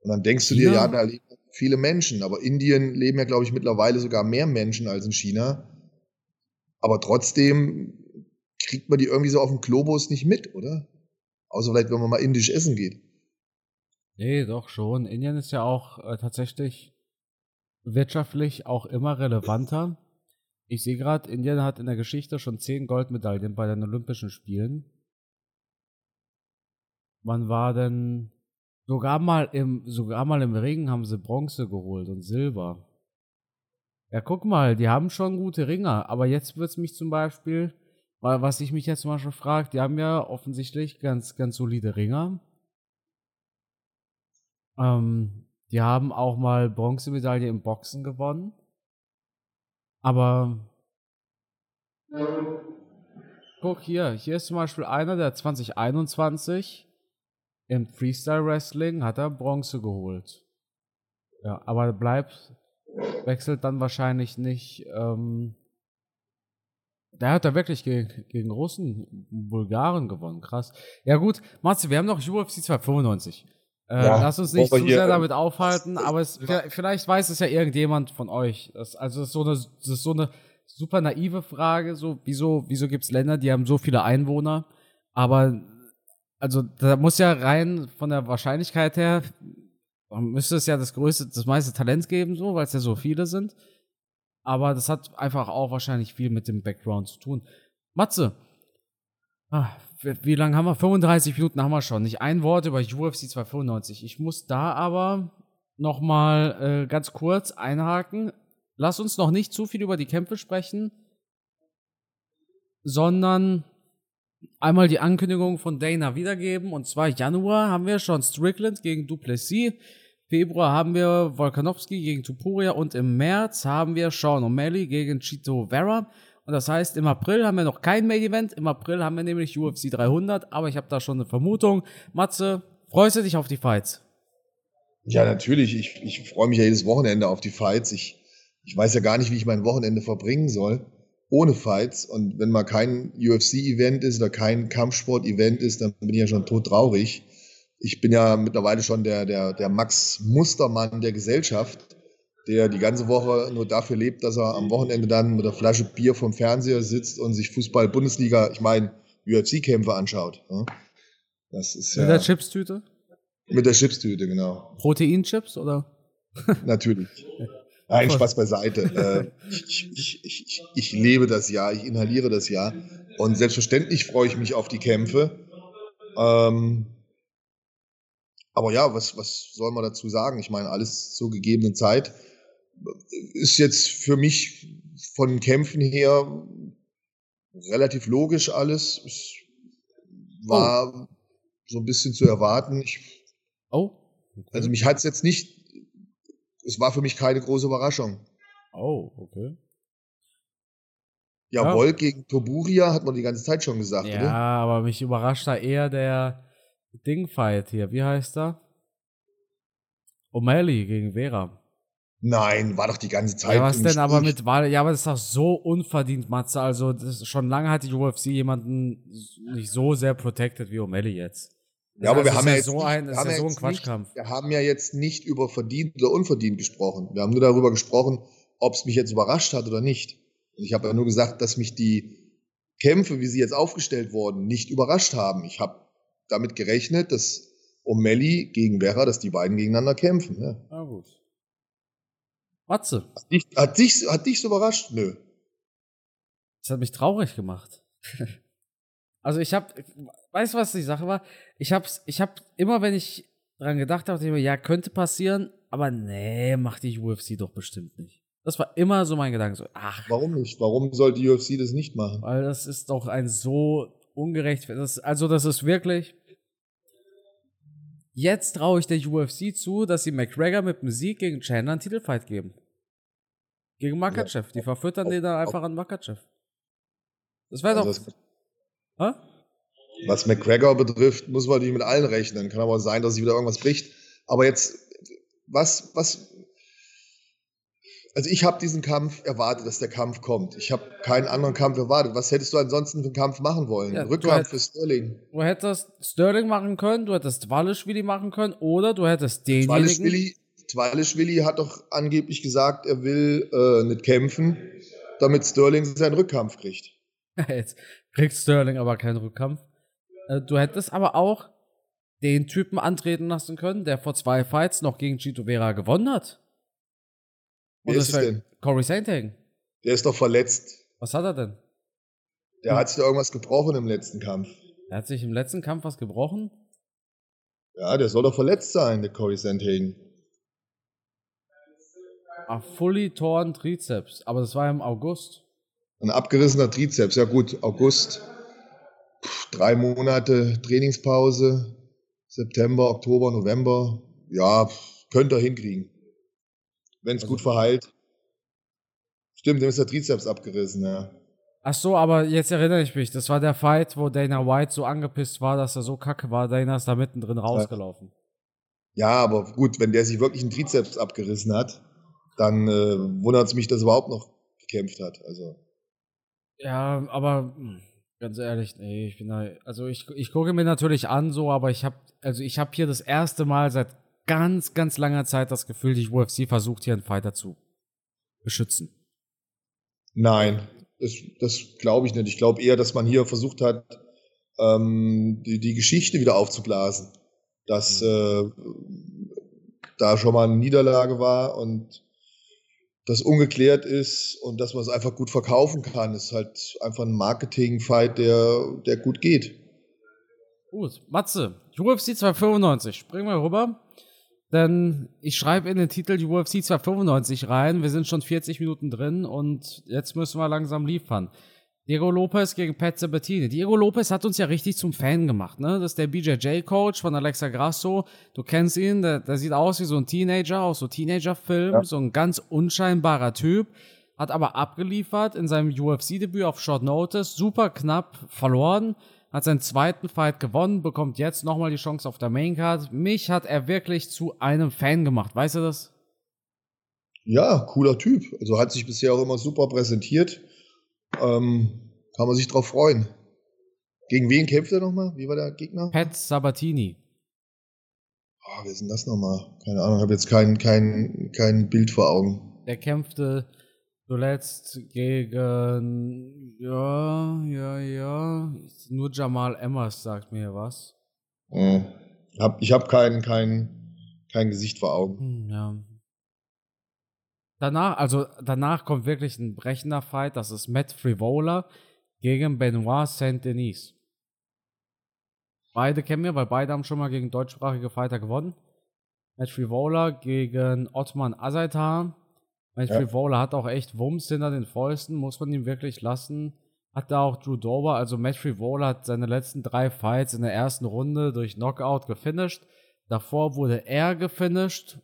B: Und dann denkst China? du dir, ja, da leben viele Menschen, aber Indien leben ja, glaube ich, mittlerweile sogar mehr Menschen als in China. Aber trotzdem kriegt man die irgendwie so auf dem Globus nicht mit, oder? Außer vielleicht, wenn man mal indisch essen geht.
A: Nee, doch schon. Indien ist ja auch äh, tatsächlich wirtschaftlich auch immer relevanter. Ich sehe gerade, Indien hat in der Geschichte schon zehn Goldmedaillen bei den Olympischen Spielen. Wann war denn sogar mal im sogar mal im Ring haben sie Bronze geholt und Silber. Ja, guck mal, die haben schon gute Ringer, aber jetzt wird es mich zum Beispiel, weil was ich mich jetzt zum Beispiel frage, die haben ja offensichtlich ganz ganz solide Ringer. Ähm, die haben auch mal Bronzemedaille im Boxen gewonnen. Aber guck hier, hier ist zum Beispiel einer, der 2021 im Freestyle Wrestling hat er Bronze geholt. Ja, aber bleibt, wechselt dann wahrscheinlich nicht. Ähm, der hat da wirklich gegen, gegen Russen, Bulgaren gewonnen. Krass. Ja, gut, Matze, wir haben noch UFC 295. Äh, ja, lass uns nicht zu sehr damit aufhalten, aber es, vielleicht weiß es ja irgendjemand von euch. Das, also das ist, so eine, das ist so eine super naive Frage, so wieso, wieso gibt es Länder, die haben so viele Einwohner, aber also da muss ja rein von der Wahrscheinlichkeit her, müsste es ja das größte, das meiste Talent geben, so, weil es ja so viele sind. Aber das hat einfach auch wahrscheinlich viel mit dem Background zu tun. Matze, ah, wie lange haben wir? 35 Minuten haben wir schon. Nicht ein Wort über UFC 295. Ich muss da aber noch mal äh, ganz kurz einhaken. Lass uns noch nicht zu viel über die Kämpfe sprechen, sondern einmal die Ankündigung von Dana wiedergeben. Und zwar Januar haben wir schon Strickland gegen Duplessis. Februar haben wir Volkanovski gegen Tupuria und im März haben wir Sean O'Malley gegen Chito Vera. Und das heißt, im April haben wir noch kein Main Event. Im April haben wir nämlich UFC 300. Aber ich habe da schon eine Vermutung. Matze, freust du dich auf die Fights?
B: Ja, natürlich. Ich, ich freue mich ja jedes Wochenende auf die Fights. Ich, ich weiß ja gar nicht, wie ich mein Wochenende verbringen soll ohne Fights. Und wenn mal kein UFC-Event ist oder kein Kampfsport-Event ist, dann bin ich ja schon todtraurig. Ich bin ja mittlerweile schon der, der, der Max Mustermann der Gesellschaft, der die ganze Woche nur dafür lebt, dass er am Wochenende dann mit der Flasche Bier vom Fernseher sitzt und sich Fußball-Bundesliga, ich meine, UFC-Kämpfe anschaut.
A: Das ist ja. Mit der Chipstüte?
B: Mit der Chipstüte, genau.
A: Proteinchips oder?
B: Natürlich. Nein, Spaß beiseite. äh, ich, ich, ich, ich, lebe das ja, ich inhaliere das ja. Und selbstverständlich freue ich mich auf die Kämpfe. Ähm, aber ja, was, was soll man dazu sagen? Ich meine, alles zur gegebenen Zeit ist jetzt für mich von Kämpfen her relativ logisch alles. Es war oh. so ein bisschen zu erwarten. Ich, oh. Okay. Also mich hat es jetzt nicht es war für mich keine große Überraschung.
A: Oh, okay.
B: Ja, ja. Wolk gegen Toburia hat man die ganze Zeit schon gesagt,
A: ja,
B: oder?
A: aber mich überrascht da eher der Dingfight hier. Wie heißt er? O'Malley gegen Vera.
B: Nein, war doch die ganze Zeit.
A: Ja, was denn Spiel. aber mit Wahl? Ja, aber das ist doch so unverdient, Matze. Also, schon lange hat die UFC jemanden nicht so sehr protected wie O'Malley jetzt.
B: Ja, aber wir haben ja, jetzt so ein, ja so ein Quatschkampf. Nicht, wir haben ja jetzt nicht über verdient oder unverdient gesprochen. Wir haben nur darüber gesprochen, ob es mich jetzt überrascht hat oder nicht. Und ich habe ja nur gesagt, dass mich die Kämpfe, wie sie jetzt aufgestellt wurden, nicht überrascht haben. Ich habe damit gerechnet, dass O'Malley gegen Vera, dass die beiden gegeneinander kämpfen. Ja. Na gut.
A: Matze.
B: Hat dich, hat, dich, hat dich so überrascht? Nö.
A: Das hat mich traurig gemacht. also ich habe, weißt du, was die Sache war? Ich hab's, ich hab immer, wenn ich dran gedacht habe, ja, könnte passieren, aber nee, macht die UFC doch bestimmt nicht. Das war immer so mein Gedanke. So, ach.
B: Warum nicht? Warum soll die UFC das nicht machen?
A: Weil das ist doch ein so ungerecht. Das, also, das ist wirklich. Jetzt traue ich der UFC zu, dass sie McGregor mit dem Sieg gegen Chandler einen Titelfight geben. Gegen Makachev. Ja. Die verfüttern den dann einfach an Makachev. Das wäre also doch.
B: Das, was McGregor betrifft, muss man nicht mit allen rechnen. Kann aber sein, dass sich wieder irgendwas bricht. Aber jetzt, was, was, also ich habe diesen Kampf erwartet, dass der Kampf kommt. Ich habe keinen anderen Kampf erwartet. Was hättest du ansonsten für einen Kampf machen wollen? Ja, Rückkampf für Sterling.
A: Du hättest Sterling machen können, du hättest Walischwili machen können oder du hättest denjenigen...
B: Twalischwili hat doch angeblich gesagt, er will äh, nicht kämpfen, damit Sterling seinen Rückkampf kriegt.
A: Jetzt kriegt Sterling aber keinen Rückkampf. Äh, du hättest aber auch den Typen antreten lassen können, der vor zwei Fights noch gegen Chito Vera gewonnen hat.
B: Wer ist es denn?
A: Corey Sainthagen.
B: Der ist doch verletzt.
A: Was hat er denn?
B: Der hm. hat sich irgendwas gebrochen im letzten Kampf.
A: Er hat sich im letzten Kampf was gebrochen?
B: Ja, der soll doch verletzt sein, der Corey Sandhagen.
A: A fully torn Trizeps, aber das war im August.
B: Ein abgerissener Trizeps, ja gut, August drei Monate Trainingspause, September, Oktober, November, ja, könnte er hinkriegen. Wenn es also, gut verheilt. Stimmt, dem ist der Trizeps abgerissen, ja.
A: Ach so, aber jetzt erinnere ich mich, das war der Fight, wo Dana White so angepisst war, dass er so kacke war, Dana ist da mittendrin rausgelaufen.
B: Ja, aber gut, wenn der sich wirklich einen Trizeps abgerissen hat, dann äh, wundert es mich, dass er überhaupt noch gekämpft hat. Also.
A: Ja, aber hm. Ganz ehrlich, nee, ich bin da, also ich, ich gucke mir natürlich an so, aber ich habe, also ich habe hier das erste Mal seit ganz, ganz langer Zeit das Gefühl, die UFC versucht hier einen Fighter zu beschützen.
B: Nein, das, das glaube ich nicht. Ich glaube eher, dass man hier versucht hat, ähm, die, die Geschichte wieder aufzublasen. Dass mhm. äh, da schon mal eine Niederlage war und das ungeklärt ist und dass man es einfach gut verkaufen kann, ist halt einfach ein Marketing-Fight, der, der gut geht.
A: Gut, Matze, UFC 295, springen wir rüber. Denn ich schreibe in den Titel UFC 295 rein. Wir sind schon 40 Minuten drin und jetzt müssen wir langsam liefern. Diego Lopez gegen Pat Sabatini. Diego Lopez hat uns ja richtig zum Fan gemacht, ne? Das ist der BJJ-Coach von Alexa Grasso. Du kennst ihn, der, der, sieht aus wie so ein Teenager aus so Teenager-Filmen, ja. so ein ganz unscheinbarer Typ. Hat aber abgeliefert in seinem UFC-Debüt auf Short Notice, super knapp verloren, hat seinen zweiten Fight gewonnen, bekommt jetzt nochmal die Chance auf der Maincard. Mich hat er wirklich zu einem Fan gemacht, weißt du das?
B: Ja, cooler Typ. Also hat sich bisher auch immer super präsentiert ähm, kann man sich drauf freuen. Gegen wen kämpft er nochmal? Wie war der Gegner?
A: Pat Sabatini.
B: Oh, wer ist denn das nochmal? Keine Ahnung, habe jetzt kein, kein, kein Bild vor Augen.
A: Der kämpfte zuletzt gegen. Ja, ja, ja. Nur Jamal Emmers sagt mir was.
B: Hm. Ich habe kein, kein, kein Gesicht vor Augen. Hm, ja.
A: Danach, also danach kommt wirklich ein brechender Fight. Das ist Matt Frivola gegen Benoit Saint-Denis. Beide kennen wir, weil beide haben schon mal gegen deutschsprachige Fighter gewonnen. Matt Frivola gegen Ottman Azaitar. Matt ja. Hat auch echt Wumms hinter den Fäusten, muss man ihm wirklich lassen. Hat da auch Drew Dober, also Matt Frivola hat seine letzten drei Fights in der ersten Runde durch Knockout gefinisht. Davor wurde er gefinisht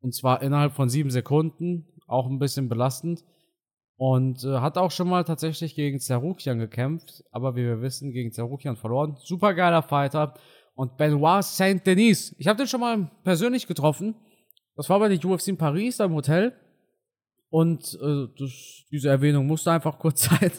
A: und zwar innerhalb von sieben Sekunden auch ein bisschen belastend. Und äh, hat auch schon mal tatsächlich gegen Zerukian gekämpft, aber wie wir wissen, gegen Zerukian verloren. Super geiler Fighter. Und Benoit Saint-Denis, ich habe den schon mal persönlich getroffen. Das war bei der UFC in Paris, da im Hotel. Und äh, das, diese Erwähnung musste einfach kurz sein.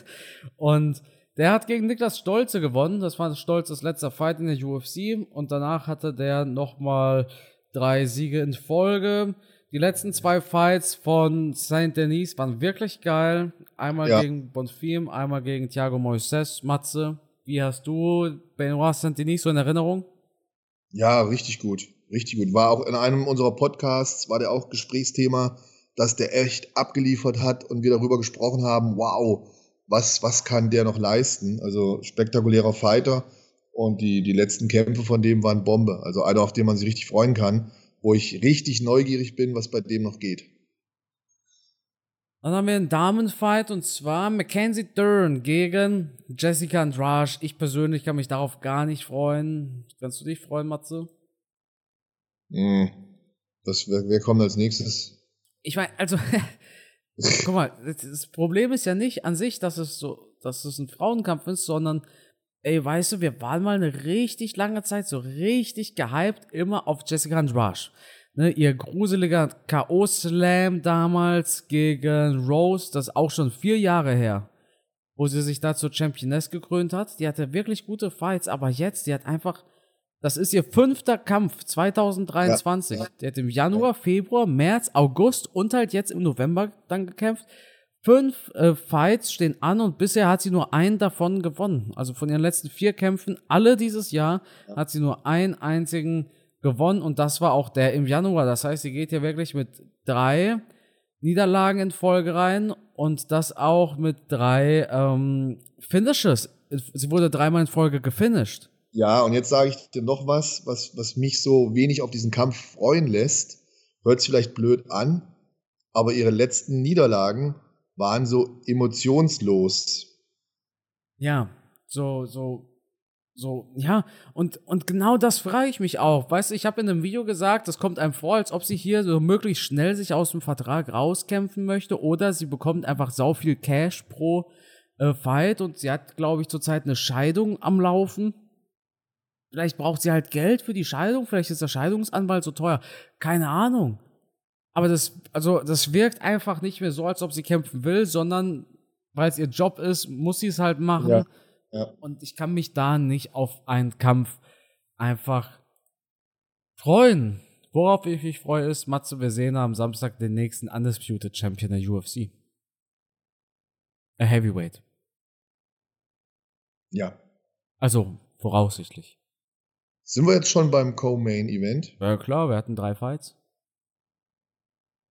A: Und der hat gegen Niklas Stolze gewonnen. Das war Stolzes letzter Fight in der UFC. Und danach hatte der nochmal drei Siege in Folge. Die letzten zwei Fights von Saint Denis waren wirklich geil. Einmal ja. gegen Bonfim, einmal gegen Thiago Moises. Matze, wie hast du Benoit Saint Denis so in Erinnerung?
B: Ja, richtig gut. Richtig gut. War auch in einem unserer Podcasts, war der auch Gesprächsthema, dass der echt abgeliefert hat und wir darüber gesprochen haben, wow, was, was kann der noch leisten? Also spektakulärer Fighter und die, die letzten Kämpfe von dem waren Bombe. Also einer, auf den man sich richtig freuen kann wo ich richtig neugierig bin, was bei dem noch geht.
A: Dann haben wir einen Damenfight und zwar Mackenzie Dern gegen Jessica Andrade. Ich persönlich kann mich darauf gar nicht freuen. Kannst du dich freuen, Matze?
B: Mm, das, wer, wer kommt als nächstes?
A: Ich meine, also, guck mal, das Problem ist ja nicht an sich, dass es so, dass es ein Frauenkampf ist, sondern ey, weißt du, wir waren mal eine richtig lange Zeit so richtig gehypt immer auf Jessica Andrade. Ne, ihr gruseliger K.O.-Slam damals gegen Rose, das ist auch schon vier Jahre her, wo sie sich da zur Championess gekrönt hat. Die hatte wirklich gute Fights, aber jetzt, die hat einfach, das ist ihr fünfter Kampf 2023. Ja. Die hat im Januar, Februar, März, August und halt jetzt im November dann gekämpft. Fünf äh, Fights stehen an und bisher hat sie nur einen davon gewonnen. Also von ihren letzten vier Kämpfen, alle dieses Jahr, ja. hat sie nur einen einzigen gewonnen und das war auch der im Januar. Das heißt, sie geht hier wirklich mit drei Niederlagen in Folge rein und das auch mit drei ähm, Finishes. Sie wurde dreimal in Folge gefinisht.
B: Ja, und jetzt sage ich dir noch was, was, was mich so wenig auf diesen Kampf freuen lässt. Hört sich vielleicht blöd an, aber ihre letzten Niederlagen waren so emotionslos.
A: Ja, so, so, so, ja, und, und genau das frage ich mich auch. Weißt du, ich habe in einem Video gesagt, es kommt einem vor, als ob sie hier so möglichst schnell sich aus dem Vertrag rauskämpfen möchte oder sie bekommt einfach sau viel Cash pro äh, Fight und sie hat, glaube ich, zurzeit eine Scheidung am Laufen. Vielleicht braucht sie halt Geld für die Scheidung, vielleicht ist der Scheidungsanwalt so teuer. Keine Ahnung. Aber das, also, das wirkt einfach nicht mehr so, als ob sie kämpfen will, sondern weil es ihr Job ist, muss sie es halt machen. Ja, ja. Und ich kann mich da nicht auf einen Kampf einfach freuen. Worauf ich mich freue, ist, Matze, wir sehen am Samstag den nächsten Undisputed Champion der UFC. A Heavyweight.
B: Ja.
A: Also Voraussichtlich.
B: Sind wir jetzt schon beim Co-Main-Event?
A: Ja, klar, wir hatten drei Fights.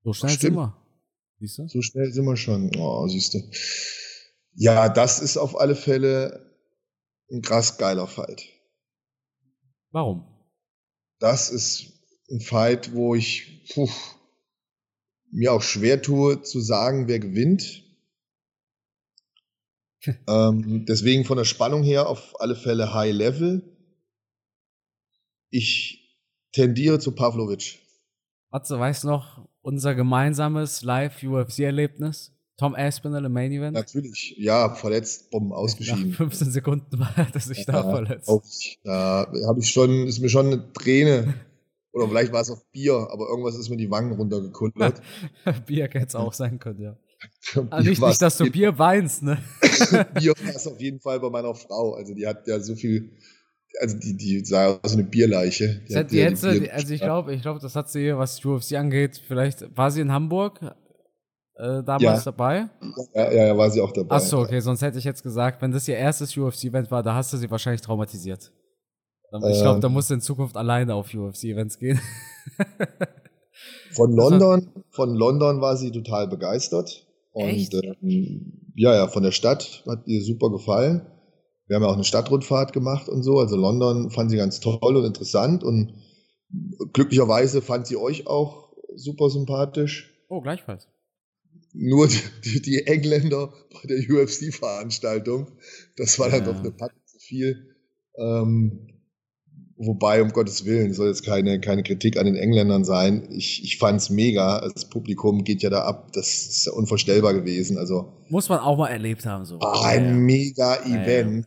A: So schnell
B: Stimmt.
A: sind wir. Siehst du?
B: So schnell sind wir schon. Oh, siehst du. Ja, das ist auf alle Fälle ein krass geiler Fight.
A: Warum?
B: Das ist ein Fight, wo ich puh, mir auch schwer tue zu sagen, wer gewinnt. ähm, deswegen von der Spannung her auf alle Fälle High Level. Ich tendiere zu Pavlovic.
A: Matze, weißt du noch unser gemeinsames Live-UFC-Erlebnis? Tom Aspinall im Main Event?
B: Natürlich, ja, verletzt, Bomben
A: Nach
B: ausgeschieden.
A: 15 Sekunden war er sich da verletzt.
B: Auch, da habe ich schon, ist mir schon eine Träne, oder vielleicht war es auch Bier, aber irgendwas ist mir die Wangen runtergekullert.
A: Bier hätte es auch sein können, ja. Ah, nicht, nicht, dass du Bier weinst, ne?
B: Bier war es auf jeden Fall bei meiner Frau. Also die hat ja so viel, also die, die sah aus wie eine Bierleiche.
A: Das hat die jetzt,
B: Bier-
A: also ich glaube, ich glaube, das hat sie, was UFC angeht, vielleicht war sie in Hamburg äh, damals
B: Ja.
A: dabei.
B: Ja, ja, ja, war sie auch dabei.
A: Achso, okay, sonst hätte ich jetzt gesagt, wenn das ihr erstes UFC-Event war, da hast du sie wahrscheinlich traumatisiert. Ich glaube,
B: Ähm.
A: da musst du in Zukunft alleine auf UFC-Events gehen.
B: Von London, von London war sie total begeistert. Und
A: Echt?
B: ähm, ja, ja, von der Stadt hat ihr super gefallen. Wir haben ja auch eine Stadtrundfahrt gemacht und so. Also London fand sie ganz toll und interessant und glücklicherweise fand sie euch auch super sympathisch.
A: Oh, gleichfalls.
B: Nur die, die, die Engländer bei der UFC-Veranstaltung, das war dann
A: Ja.
B: doch eine Pack zu viel. Ähm, wobei, um Gottes Willen, soll jetzt keine, keine Kritik an den Engländern sein. Ich, ich fand's mega. Das Publikum geht ja da ab. Das ist ja unvorstellbar gewesen. Also
A: Muss man auch mal erlebt haben, so.
B: ein
A: ja.
B: mega Event.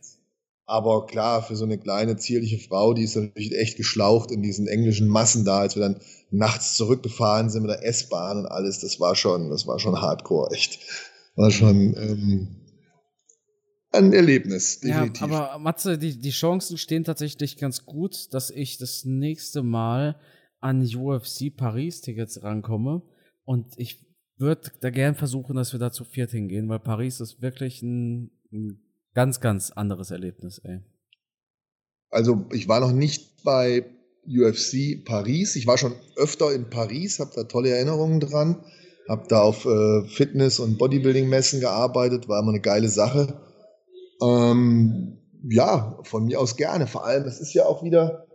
B: Aber klar, für so eine kleine, zierliche Frau, die ist natürlich echt geschlaucht in diesen englischen Massen da, als wir dann nachts zurückgefahren sind mit der S-Bahn und alles, das war schon, das war schon hardcore, echt. War schon ähm, ein Erlebnis, definitiv.
A: Ja, aber Matze, die, die Chancen stehen tatsächlich ganz gut, dass ich das nächste Mal an UFC Paris-Tickets rankomme. Und ich würde da gern versuchen, dass wir da zu viert hingehen, weil Paris ist wirklich ein, ein ganz, ganz anderes Erlebnis, ey.
B: Also ich war noch nicht bei UFC Paris. Ich war schon öfter in Paris, habe da tolle Erinnerungen dran. Habe da auf äh, Fitness- und Bodybuilding-Messen gearbeitet, war immer eine geile Sache. Ähm, ja, von mir aus gerne. Vor allem, es ist ja auch wieder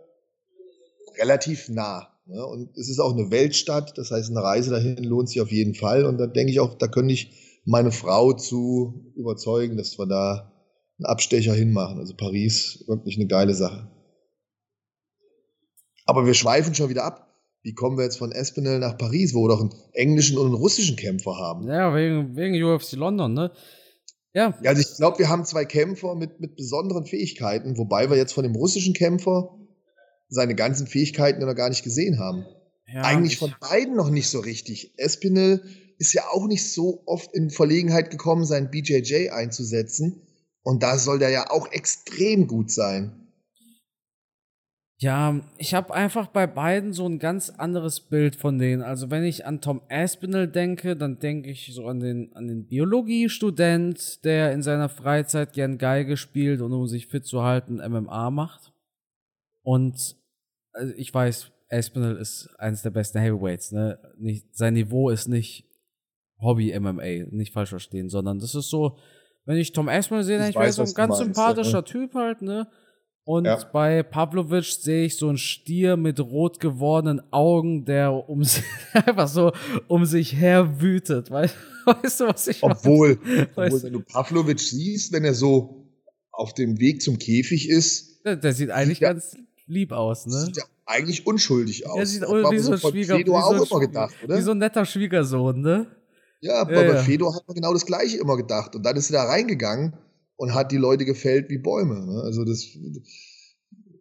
B: relativ nah. Ne? Und es ist auch eine Weltstadt, das heißt, eine Reise dahin lohnt sich auf jeden Fall. Und da denke ich auch, da könnte ich meine Frau zu überzeugen, dass wir da einen Abstecher hinmachen. Also Paris, wirklich eine geile Sache. Aber wir schweifen schon wieder ab. Wie kommen wir jetzt von Espinel nach Paris, wo wir doch einen englischen und einen russischen Kämpfer haben?
A: Ja, wegen, wegen UFC London, ne? Ja,
B: Ja, also ich glaube, wir haben zwei Kämpfer mit, mit besonderen Fähigkeiten, wobei wir jetzt von dem russischen Kämpfer seine ganzen Fähigkeiten ja noch gar nicht gesehen haben.
A: ja
B: Eigentlich
A: ich-
B: von beiden noch nicht so richtig. Espinel ist ja auch nicht so oft in Verlegenheit gekommen, seinen BJJ einzusetzen. Und da soll der ja auch extrem gut sein.
A: Ja, ich habe einfach bei beiden so ein ganz anderes Bild von denen. Also wenn ich an Tom Aspinall denke, dann denke ich so an den, an den Biologiestudent, der in seiner Freizeit gern Geige spielt und um sich fit zu halten MMA macht. Und also ich weiß, Aspinall ist eines der besten Heavyweights. Ne? Nicht, sein Niveau ist nicht Hobby-MMA, nicht falsch verstehen, sondern das ist so, wenn ich Tom Aspinall sehe,
B: Ich
A: denke ich,
B: weiß,
A: so ein ganz sympathischer
B: ja.
A: Typ halt, ne? Und
B: Ja.
A: bei Pavlovic sehe ich so einen Stier mit rot gewordenen Augen, der um sich, einfach so um sich her wütet. Weißt, weißt du, was ich meine?
B: Obwohl,
A: Weißt
B: obwohl wenn du Pavlovic siehst, wenn er so auf dem Weg zum Käfig ist,
A: Der, der sieht eigentlich
B: ja-
A: ganz lieb aus, ne?
B: sieht er eigentlich unschuldig aus.
A: Er sieht
B: Das
A: wie
B: bei
A: so ein Schwieger, wie so
B: auch immer gedacht, oder?
A: Wie so ein netter Schwiegersohn, ne?
B: Ja, aber
A: Ja,
B: bei
A: ja.
B: Fedor hat man genau das Gleiche immer gedacht. Und dann ist er da reingegangen und hat die Leute gefällt wie Bäume. Ne? Also das,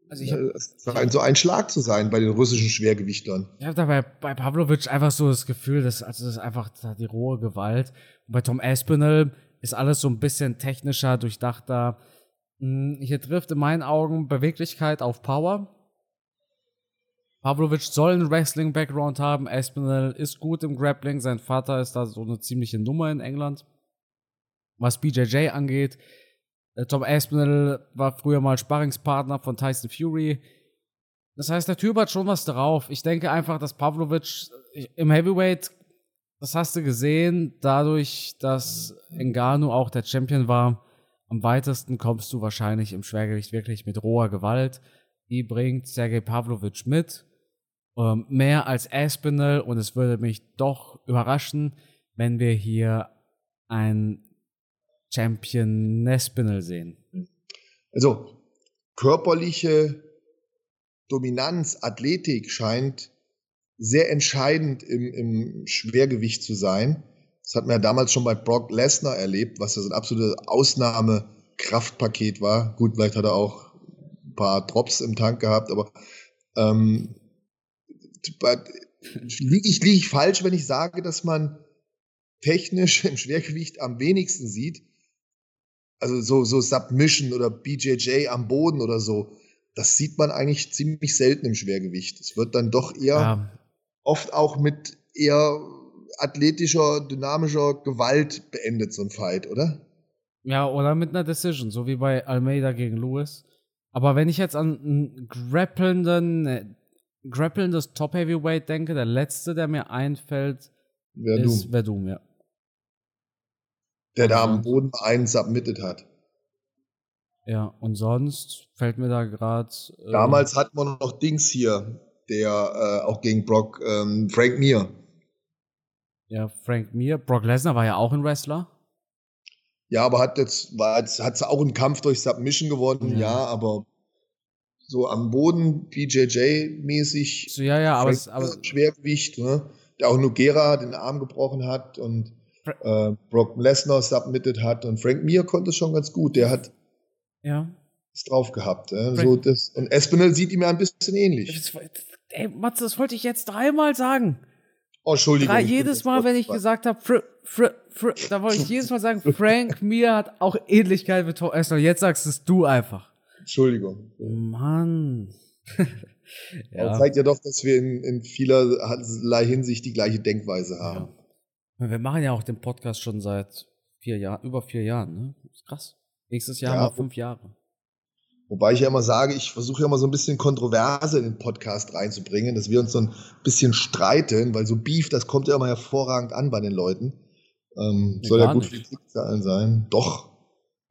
A: Also ich habe
B: das scheint so ein Schlag zu sein bei den russischen Schwergewichtlern.
A: Ich habe da bei, bei Pavlovic einfach so das Gefühl, dass also das ist einfach die rohe Gewalt. Und bei Tom Aspinall ist alles so ein bisschen technischer, durchdachter. Hm, Hier trifft in meinen Augen Beweglichkeit auf Power. Pavlovic soll einen Wrestling-Background haben. Aspinall ist gut im Grappling. Sein Vater ist da so eine ziemliche Nummer in England. Was BJJ angeht, Äh, Tom Aspinall war früher mal Sparringspartner von Tyson Fury. Das heißt, der Typ hat schon was drauf. Ich denke einfach, dass Pavlovic im Heavyweight, das hast du gesehen, dadurch, dass Engano auch der Champion war, am weitesten kommst du wahrscheinlich im Schwergewicht wirklich mit roher Gewalt. Die bringt Sergei Pavlovic mit. Ähm, mehr als Aspinall und es würde mich doch überraschen, wenn wir hier ein Champion Nespinel sehen?
B: Also körperliche Dominanz, Athletik scheint sehr entscheidend im, im Schwergewicht zu sein. Das hat man ja damals schon bei Brock Lesnar erlebt, was ja so ein absolutes Ausnahmekraftpaket war. Gut, vielleicht hat er auch ein paar Drops im Tank gehabt, aber ähm, liege ich, lieg ich falsch, wenn ich sage, dass man technisch im Schwergewicht am wenigsten sieht. Also so, so Submission oder BJJ am Boden oder so. Das sieht man eigentlich ziemlich selten im Schwergewicht. Es wird dann doch eher ja. oft auch mit eher athletischer, dynamischer Gewalt beendet, so ein Fight, oder?
A: Ja, oder mit einer Decision, so wie bei Almeida gegen Lewis. Aber wenn ich jetzt an einen grappelnden, grappelndes Top Heavyweight denke, der letzte, der mir einfällt, Verdum. ist Verdum, ja
B: der da am Boden einen submitted hat.
A: Ja, und sonst fällt mir da gerade.
B: Äh Damals hat man noch Dings hier, der äh, auch gegen Brock, ähm, Frank Mir.
A: Ja, Frank Mir. Brock Lesnar war ja auch ein Wrestler.
B: Ja, aber hat jetzt, war jetzt, hat auch einen Kampf durch Submission gewonnen, ja, ja aber so am Boden, PJJ-mäßig.
A: So, ja, ja, aber, aber
B: Schwergewicht, ne? Der auch Nugera den Arm gebrochen hat und äh, Brock Lesnar submitted hat und Frank Mir konnte es schon ganz gut. Der hat
A: ja.
B: es drauf gehabt. Äh? So das, und Espinel sieht ihm ja ein bisschen ähnlich.
A: Das, ey, Matze, das wollte ich jetzt dreimal sagen.
B: Oh, Entschuldigung.
A: Drei, jedes Mal, wenn ich gesagt habe, fr, fr, fr, da wollte ich jedes Mal sagen, Frank Mir hat auch Ähnlichkeit mit Thor Esler. Jetzt sagst es du einfach.
B: Entschuldigung.
A: Mann.
B: ja. Das zeigt ja doch, dass wir in, in vielerlei Hinsicht die gleiche Denkweise haben. Ja.
A: Wir machen ja auch den Podcast schon seit vier Jahren, über vier Jahren, ne? Das ist krass. Nächstes Jahr ja, haben wir fünf Jahre.
B: Wobei ich ja immer sage, ich versuche ja immer so ein bisschen Kontroverse in den Podcast reinzubringen, dass wir uns so ein bisschen streiten, weil so Beef, das kommt ja immer hervorragend an bei den Leuten. Ähm, soll ja gut für die Klickzahlen sein. Doch.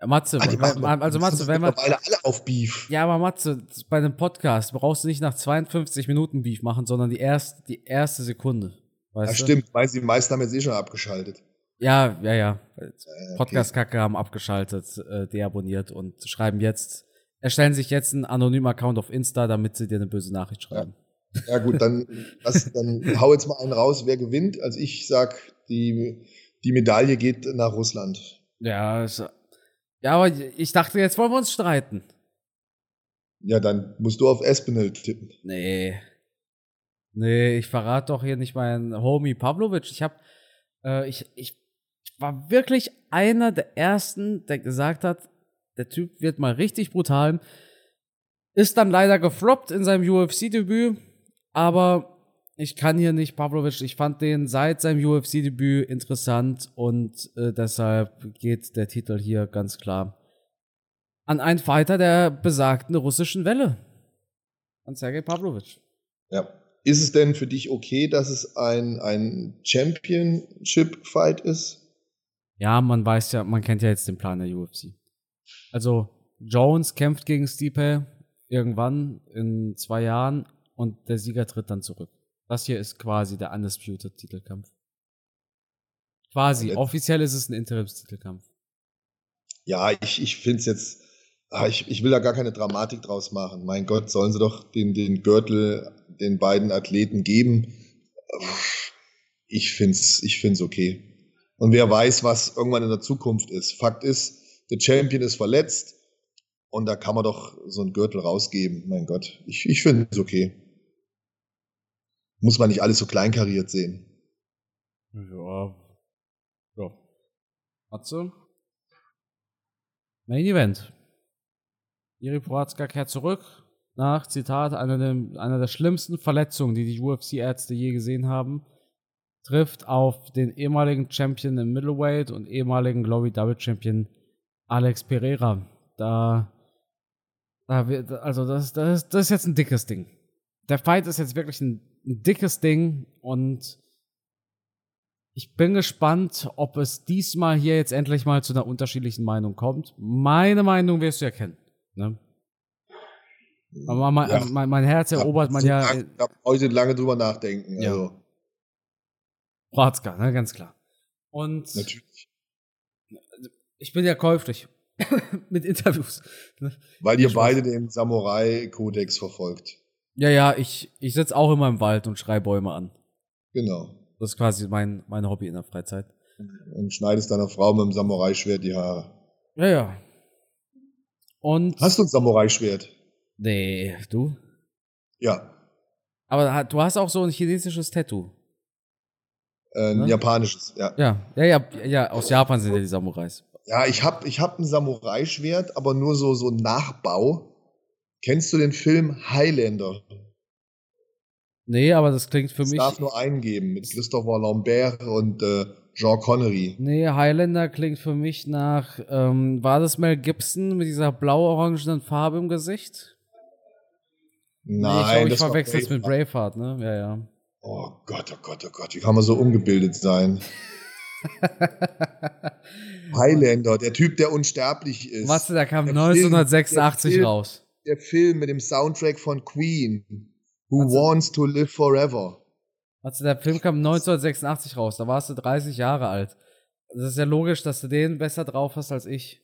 A: Matze, also, wenn, also Matze, wenn man.
B: alle auf Beef.
A: Ja, aber Matze, bei einem Podcast brauchst du nicht nach 52 Minuten Beef machen, sondern die erste, die erste Sekunde.
B: Weißt ja, du? stimmt, weil die meisten haben jetzt eh schon abgeschaltet.
A: Ja, ja, ja. Okay. Podcast-Kacke haben abgeschaltet, äh, deabonniert und schreiben jetzt, erstellen sich jetzt einen anonymen Account auf Insta, damit sie dir eine böse Nachricht schreiben.
B: Ja, ja gut, dann, das, dann hau jetzt mal einen raus, wer gewinnt. Also ich sag, die, die Medaille geht nach Russland.
A: Ja, ist, ja, aber ich dachte, jetzt wollen wir uns streiten.
B: Ja, dann musst du auf Espinel tippen.
A: Nee. Nee, ich verrate doch hier nicht meinen Homie Pavlovic. Ich hab, äh, ich, ich, ich war wirklich einer der ersten, der gesagt hat, der Typ wird mal richtig brutal. Ist dann leider gefloppt in seinem UFC-Debüt, aber ich kann hier nicht Pavlovic. Ich fand den seit seinem UFC-Debüt interessant und äh, deshalb geht der Titel hier ganz klar an einen Fighter der besagten russischen Welle. An Sergei Pavlovic.
B: Ja, ist es denn für dich okay, dass es ein, ein Championship-Fight ist?
A: Ja, man weiß ja, man kennt ja jetzt den Plan der UFC. Also, Jones kämpft gegen Stipe irgendwann in zwei Jahren und der Sieger tritt dann zurück. Das hier ist quasi der Undisputed Titelkampf. Quasi. Offiziell ist es ein Interimstitelkampf.
B: Ja, ich, ich finde es jetzt Ah, ich, ich will da gar keine Dramatik draus machen. Mein Gott, sollen sie doch den, den Gürtel den beiden Athleten geben. Ich find's, ich find's okay. Und wer weiß, was irgendwann in der Zukunft ist. Fakt ist, der Champion ist verletzt und da kann man doch so einen Gürtel rausgeben. Mein Gott, ich, ich finde es okay. Muss man nicht alles so kleinkariert sehen.
A: Ja. Ja. Matze? Main Event. Iri Prohatzka kehrt zurück nach, Zitat, einer der, einer der schlimmsten Verletzungen, die die UFC-Ärzte je gesehen haben. Trifft auf den ehemaligen Champion im Middleweight und ehemaligen Glory Double Champion Alex Pereira. Da, da wird, also das, das, das ist jetzt ein dickes Ding. Der Fight ist jetzt wirklich ein, ein dickes Ding und ich bin gespannt, ob es diesmal hier jetzt endlich mal zu einer unterschiedlichen Meinung kommt. Meine Meinung wirst du ja kennen. Ne? Aber mein, ja. mein, mein Herz erobert man ja.
B: Ich habe heute lange drüber nachdenken. Ja. Also.
A: Pratzka, ne, ganz klar. Und
B: Natürlich.
A: ich bin ja käuflich mit Interviews.
B: Ne? Weil ihr beide den Samurai-Kodex verfolgt.
A: Ja, ja, ich, ich sitze auch immer im Wald und schreibe Bäume an.
B: Genau.
A: Das ist quasi mein, mein Hobby in der Freizeit.
B: Und schneidest deiner Frau mit dem Samurai-Schwert die Haare.
A: Ja, ja. Und.
B: Hast du ein Samurai-Schwert?
A: Nee, du?
B: Ja.
A: Aber du hast auch so ein chinesisches Tattoo.
B: Äh, ein ne? japanisches, ja.
A: ja. Ja, ja, ja, aus Japan sind ja die Samurais.
B: Ja, ich hab, ich hab ein Samurai-Schwert, aber nur so, so ein Nachbau. Kennst du den Film Highlander?
A: Nee, aber das klingt für
B: das
A: mich.
B: Ich darf nur eingeben mit Christopher Lambert und äh, Jean Connery.
A: Nee, Highlander klingt für mich nach. Ähm, war das Mel Gibson mit dieser blau-orangenen Farbe im Gesicht?
B: Nein,
A: nee, ich glaube, ich verwechsel es mit Braveheart, ne? Ja, ja.
B: Oh Gott, oh Gott, oh Gott, wie kann man so ungebildet sein? Highlander, der Typ, der unsterblich ist.
A: Was, der kam der 1986
B: Film,
A: raus.
B: Der Film mit dem Soundtrack von Queen. Who also, Wants to Live Forever.
A: Also der Film kam 1986 raus, da warst du 30 Jahre alt. Das ist ja logisch, dass du den besser drauf hast als ich.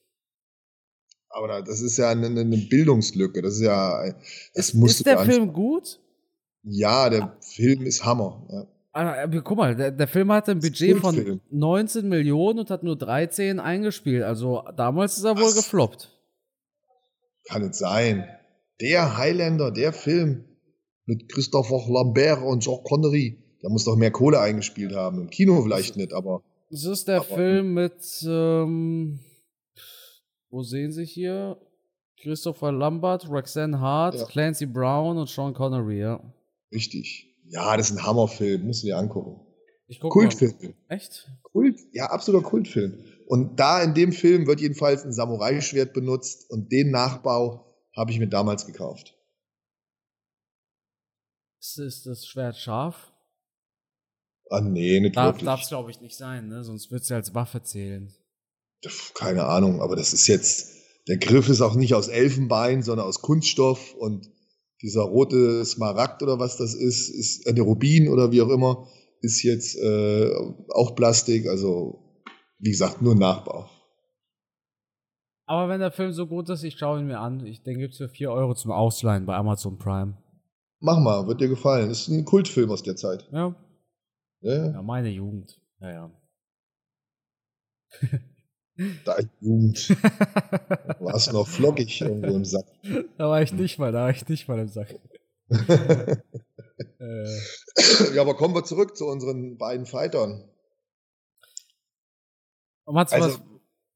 B: Aber das ist ja eine, eine Bildungslücke. Das ist ja. Das
A: ist, ist der Film gut?
B: Ja, der ah. Film ist Hammer. Ja.
A: Ah, guck mal, der, der, Film hatte ein Budget von 19 Millionen und hat nur 13 eingespielt. Also damals ist er Was? wohl gefloppt.
B: Kann nicht sein. Der Highlander, der Film mit Christopher Lambert und Jean Connery, der muss doch mehr Kohle eingespielt haben. Im Kino vielleicht nicht, aber.
A: Das ist der aber, Film mit, ähm, wo sehen Sie hier? Christopher Lambert, Roxanne Hart, ja. Clancy Brown und Sean Connery, ja.
B: Richtig. Ja, das ist ein Hammerfilm, musst du dir angucken. Kultfilm.
A: Echt?
B: Kult, ja, absoluter Kultfilm. Und da in dem Film wird jedenfalls ein Samurai-Schwert benutzt und den Nachbau habe ich mir damals gekauft.
A: Ist das Schwert scharf?
B: Ah, nee, nicht
A: Darf, wirklich. Darf es, glaube ich, nicht sein, ne? Sonst wird es ja als Waffe zählen.
B: Keine Ahnung, aber das ist jetzt, der Griff ist auch nicht aus Elfenbein, sondern aus Kunststoff und dieser rote Smaragd oder was das ist, ist äh, der Rubin oder wie auch immer, ist jetzt äh, auch Plastik, also wie gesagt, nur Nachbau.
A: Aber wenn der Film so gut ist, ich schaue ihn mir an. Ich denke, gibt es für 4 Euro zum Ausleihen bei Amazon Prime.
B: Mach mal, wird dir gefallen. Ist ein Kultfilm aus der Zeit.
A: Ja.
B: Ja,
A: ja meine Jugend. Ja, ja.
B: Deine Jugend. warst noch flockig irgendwo im Sack.
A: Da war ich nicht mal, da war ich nicht mal im Sack.
B: äh. Ja, aber kommen wir zurück zu unseren beiden Fightern.
A: Also, was?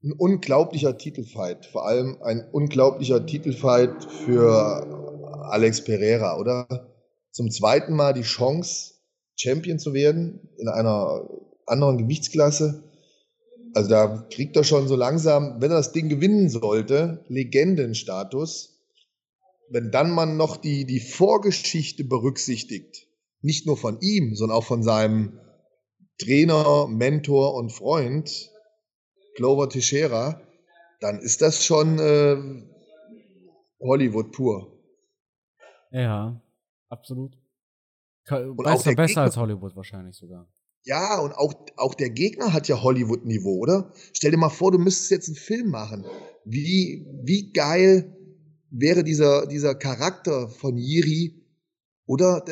B: ein unglaublicher Titelfight. Vor allem ein unglaublicher Titelfight für Alex Pereira, oder? Zum zweiten Mal die Chance, Champion zu werden in einer anderen Gewichtsklasse also da kriegt er schon so langsam, wenn er das Ding gewinnen sollte, Legendenstatus. Wenn dann man noch die, die Vorgeschichte berücksichtigt, nicht nur von ihm, sondern auch von seinem Trainer, Mentor und Freund, Clover Teixeira, dann ist das schon äh, Hollywood pur.
A: Ja, absolut. Besser, besser als Hollywood wahrscheinlich sogar.
B: Ja, und auch, auch der Gegner hat ja Hollywood-Niveau, oder? Stell dir mal vor, du müsstest jetzt einen Film machen. Wie, wie geil wäre dieser, dieser Charakter von Yiri, oder?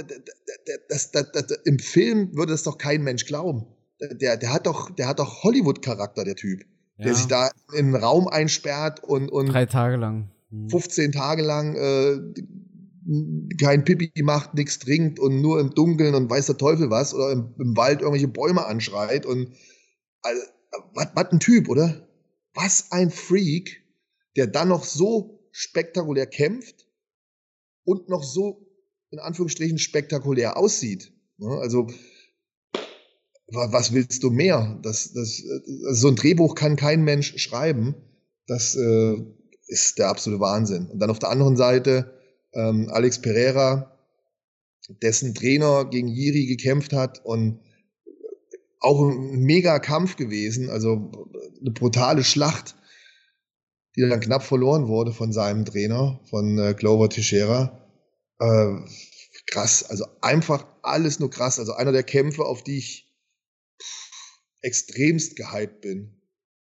B: Das, das, das, Im Film würde das doch kein Mensch glauben. Der, der hat doch, der hat doch Hollywood-Charakter, der Typ. Ja. Der sich da in einen Raum einsperrt und, und
A: drei Tage lang.
B: 15 hm. Tage lang äh, kein Pipi macht, nichts trinkt und nur im Dunkeln und weiß der Teufel was oder im, im Wald irgendwelche Bäume anschreit und also, was, was ein Typ, oder? Was ein Freak, der dann noch so spektakulär kämpft und noch so in Anführungsstrichen spektakulär aussieht. Also was willst du mehr? Das, das, so ein Drehbuch kann kein Mensch schreiben. Das äh, ist der absolute Wahnsinn. Und dann auf der anderen Seite ähm, Alex Pereira, dessen Trainer gegen Jiri gekämpft hat und auch ein mega Kampf gewesen, also eine brutale Schlacht, die dann knapp verloren wurde von seinem Trainer, von äh, Glover Teixeira. Äh, krass, also einfach alles nur krass. Also einer der Kämpfe, auf die ich extremst gehypt bin.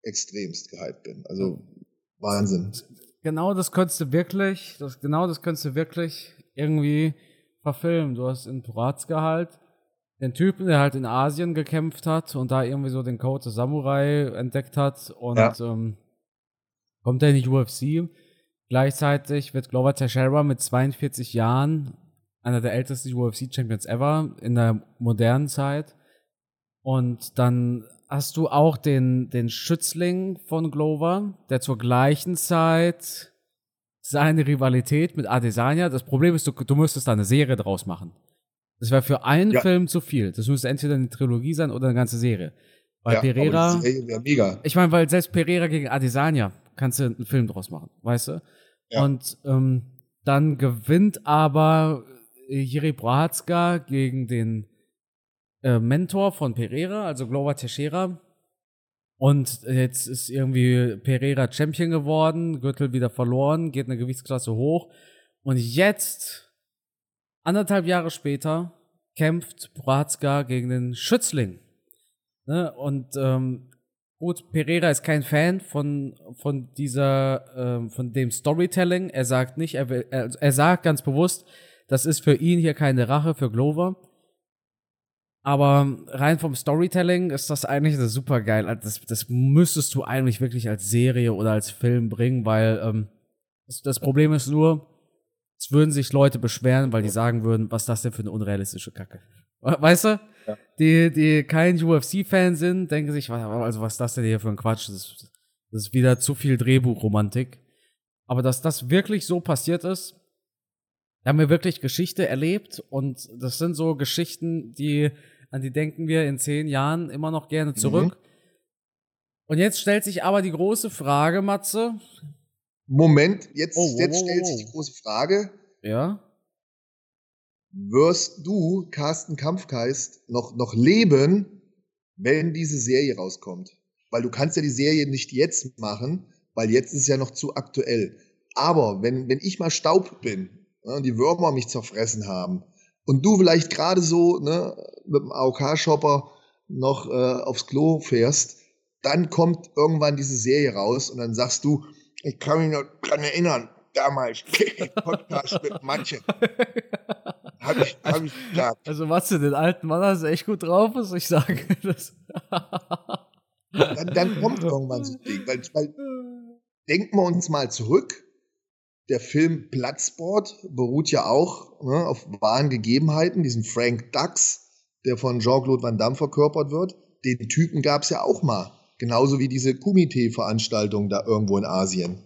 B: Extremst gehypt bin. Also Wahnsinn.
A: Genau das könntest du wirklich, das, genau das könntest du wirklich irgendwie verfilmen. Du hast in Turazka halt den Typen, der halt in Asien gekämpft hat und da irgendwie so den Code Samurai entdeckt hat und ja. ähm, kommt er in die UFC. Gleichzeitig wird Glover Teixeira mit 42 Jahren einer der ältesten UFC-Champions ever in der modernen Zeit. Und dann hast du auch den, den Schützling von Glover, der zur gleichen Zeit seine Rivalität mit Adesanya. Das Problem ist, du, du müsstest da eine Serie draus machen. Das wäre für einen ja. Film zu viel. Das müsste entweder eine Trilogie sein oder eine ganze Serie. Weil ja, Pereira. Ich meine, weil selbst Pereira gegen Adesanya kannst du einen Film draus machen, weißt du? Ja. Und ähm, dann gewinnt aber Jiri Prohatska gegen den äh, Mentor von Pereira, also Glover Teixeira. Und jetzt ist irgendwie Pereira Champion geworden, Gürtel wieder verloren, geht eine Gewichtsklasse hoch. Und jetzt, anderthalb Jahre später, kämpft Prohatska gegen den Schützling. Ne? Und ähm, gut, Pereira ist kein Fan von, von dieser, ähm, von dem Storytelling. Er sagt nicht, er, will, er, er sagt ganz bewusst, das ist für ihn hier keine Rache für Glover. Aber rein vom Storytelling ist das eigentlich super geil. Also das, das müsstest du eigentlich wirklich als Serie oder als Film bringen, weil ähm, das, das Problem ist nur, es würden sich Leute beschweren, weil die sagen würden, was ist das denn für eine unrealistische Kacke. Weißt du? Ja. Die, die kein UFC-Fan sind, denken sich, also was ist das denn hier für ein Quatsch? Das ist, das ist wieder zu viel Drehbuchromantik. Aber dass das wirklich so passiert ist, haben wir wirklich Geschichte erlebt und das sind so Geschichten, die an die denken wir in zehn Jahren immer noch gerne mhm. zurück. Mhm. Und jetzt stellt sich aber die große Frage, Matze.
B: Moment, jetzt, oh, jetzt oh, stellt oh, sich die große Frage.
A: Ja.
B: Wirst du, Carsten Kampfgeist, noch, noch leben, wenn diese Serie rauskommt? Weil du kannst ja die Serie nicht jetzt machen, weil jetzt ist ja noch zu aktuell. Aber wenn, wenn ich mal Staub bin ne, und die Würmer mich zerfressen haben, und du vielleicht gerade so ne, mit dem AOK-Shopper noch äh, aufs Klo fährst, dann kommt irgendwann diese Serie raus und dann sagst du, ich kann mich noch dran erinnern, damals, Podcast mit manchen.
A: Hab ich, hab ich gesagt. Also was du den alten Mann hast echt gut drauf ist, ich sage das.
B: dann, dann kommt irgendwann so ein Ding, weil, weil denken wir uns mal zurück, der Film Bloodsport beruht ja auch ne, auf wahren Gegebenheiten. Diesen Frank Dux, der von Jean-Claude Van Damme verkörpert wird, den Typen gab es ja auch mal. Genauso wie diese Kumite-Veranstaltung da irgendwo in Asien.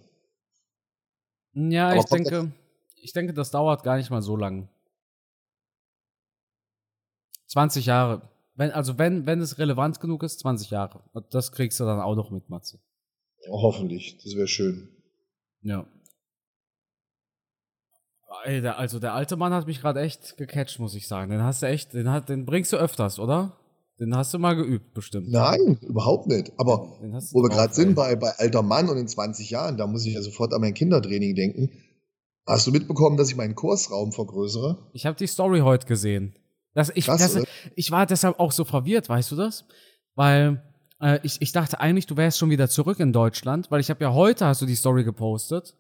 A: Ja, Aber ich denke, ich denke, das dauert gar nicht mal so lang. 20 Jahre. Wenn, also wenn, wenn es relevant genug ist, 20 Jahre. Das kriegst du dann auch noch mit, Matze.
B: hoffentlich, das wäre schön.
A: Ja. Ey, der, also der alte Mann hat mich gerade echt gecatcht, muss ich sagen. Den hast du echt, den, hat, den bringst du öfters, oder? Den hast du mal geübt, bestimmt.
B: Nein, überhaupt nicht. Aber wo wir gerade sind bei, bei alter Mann und in 20 Jahren, da muss ich ja sofort an mein Kindertraining denken. Hast du mitbekommen, dass ich meinen Kursraum vergrößere?
A: Ich habe die Story heute gesehen. Das, ich, Krass, das, ich war deshalb auch so verwirrt, weißt du das? Weil äh, ich, ich dachte eigentlich, du wärst schon wieder zurück in Deutschland, weil ich habe ja heute hast du die Story gepostet.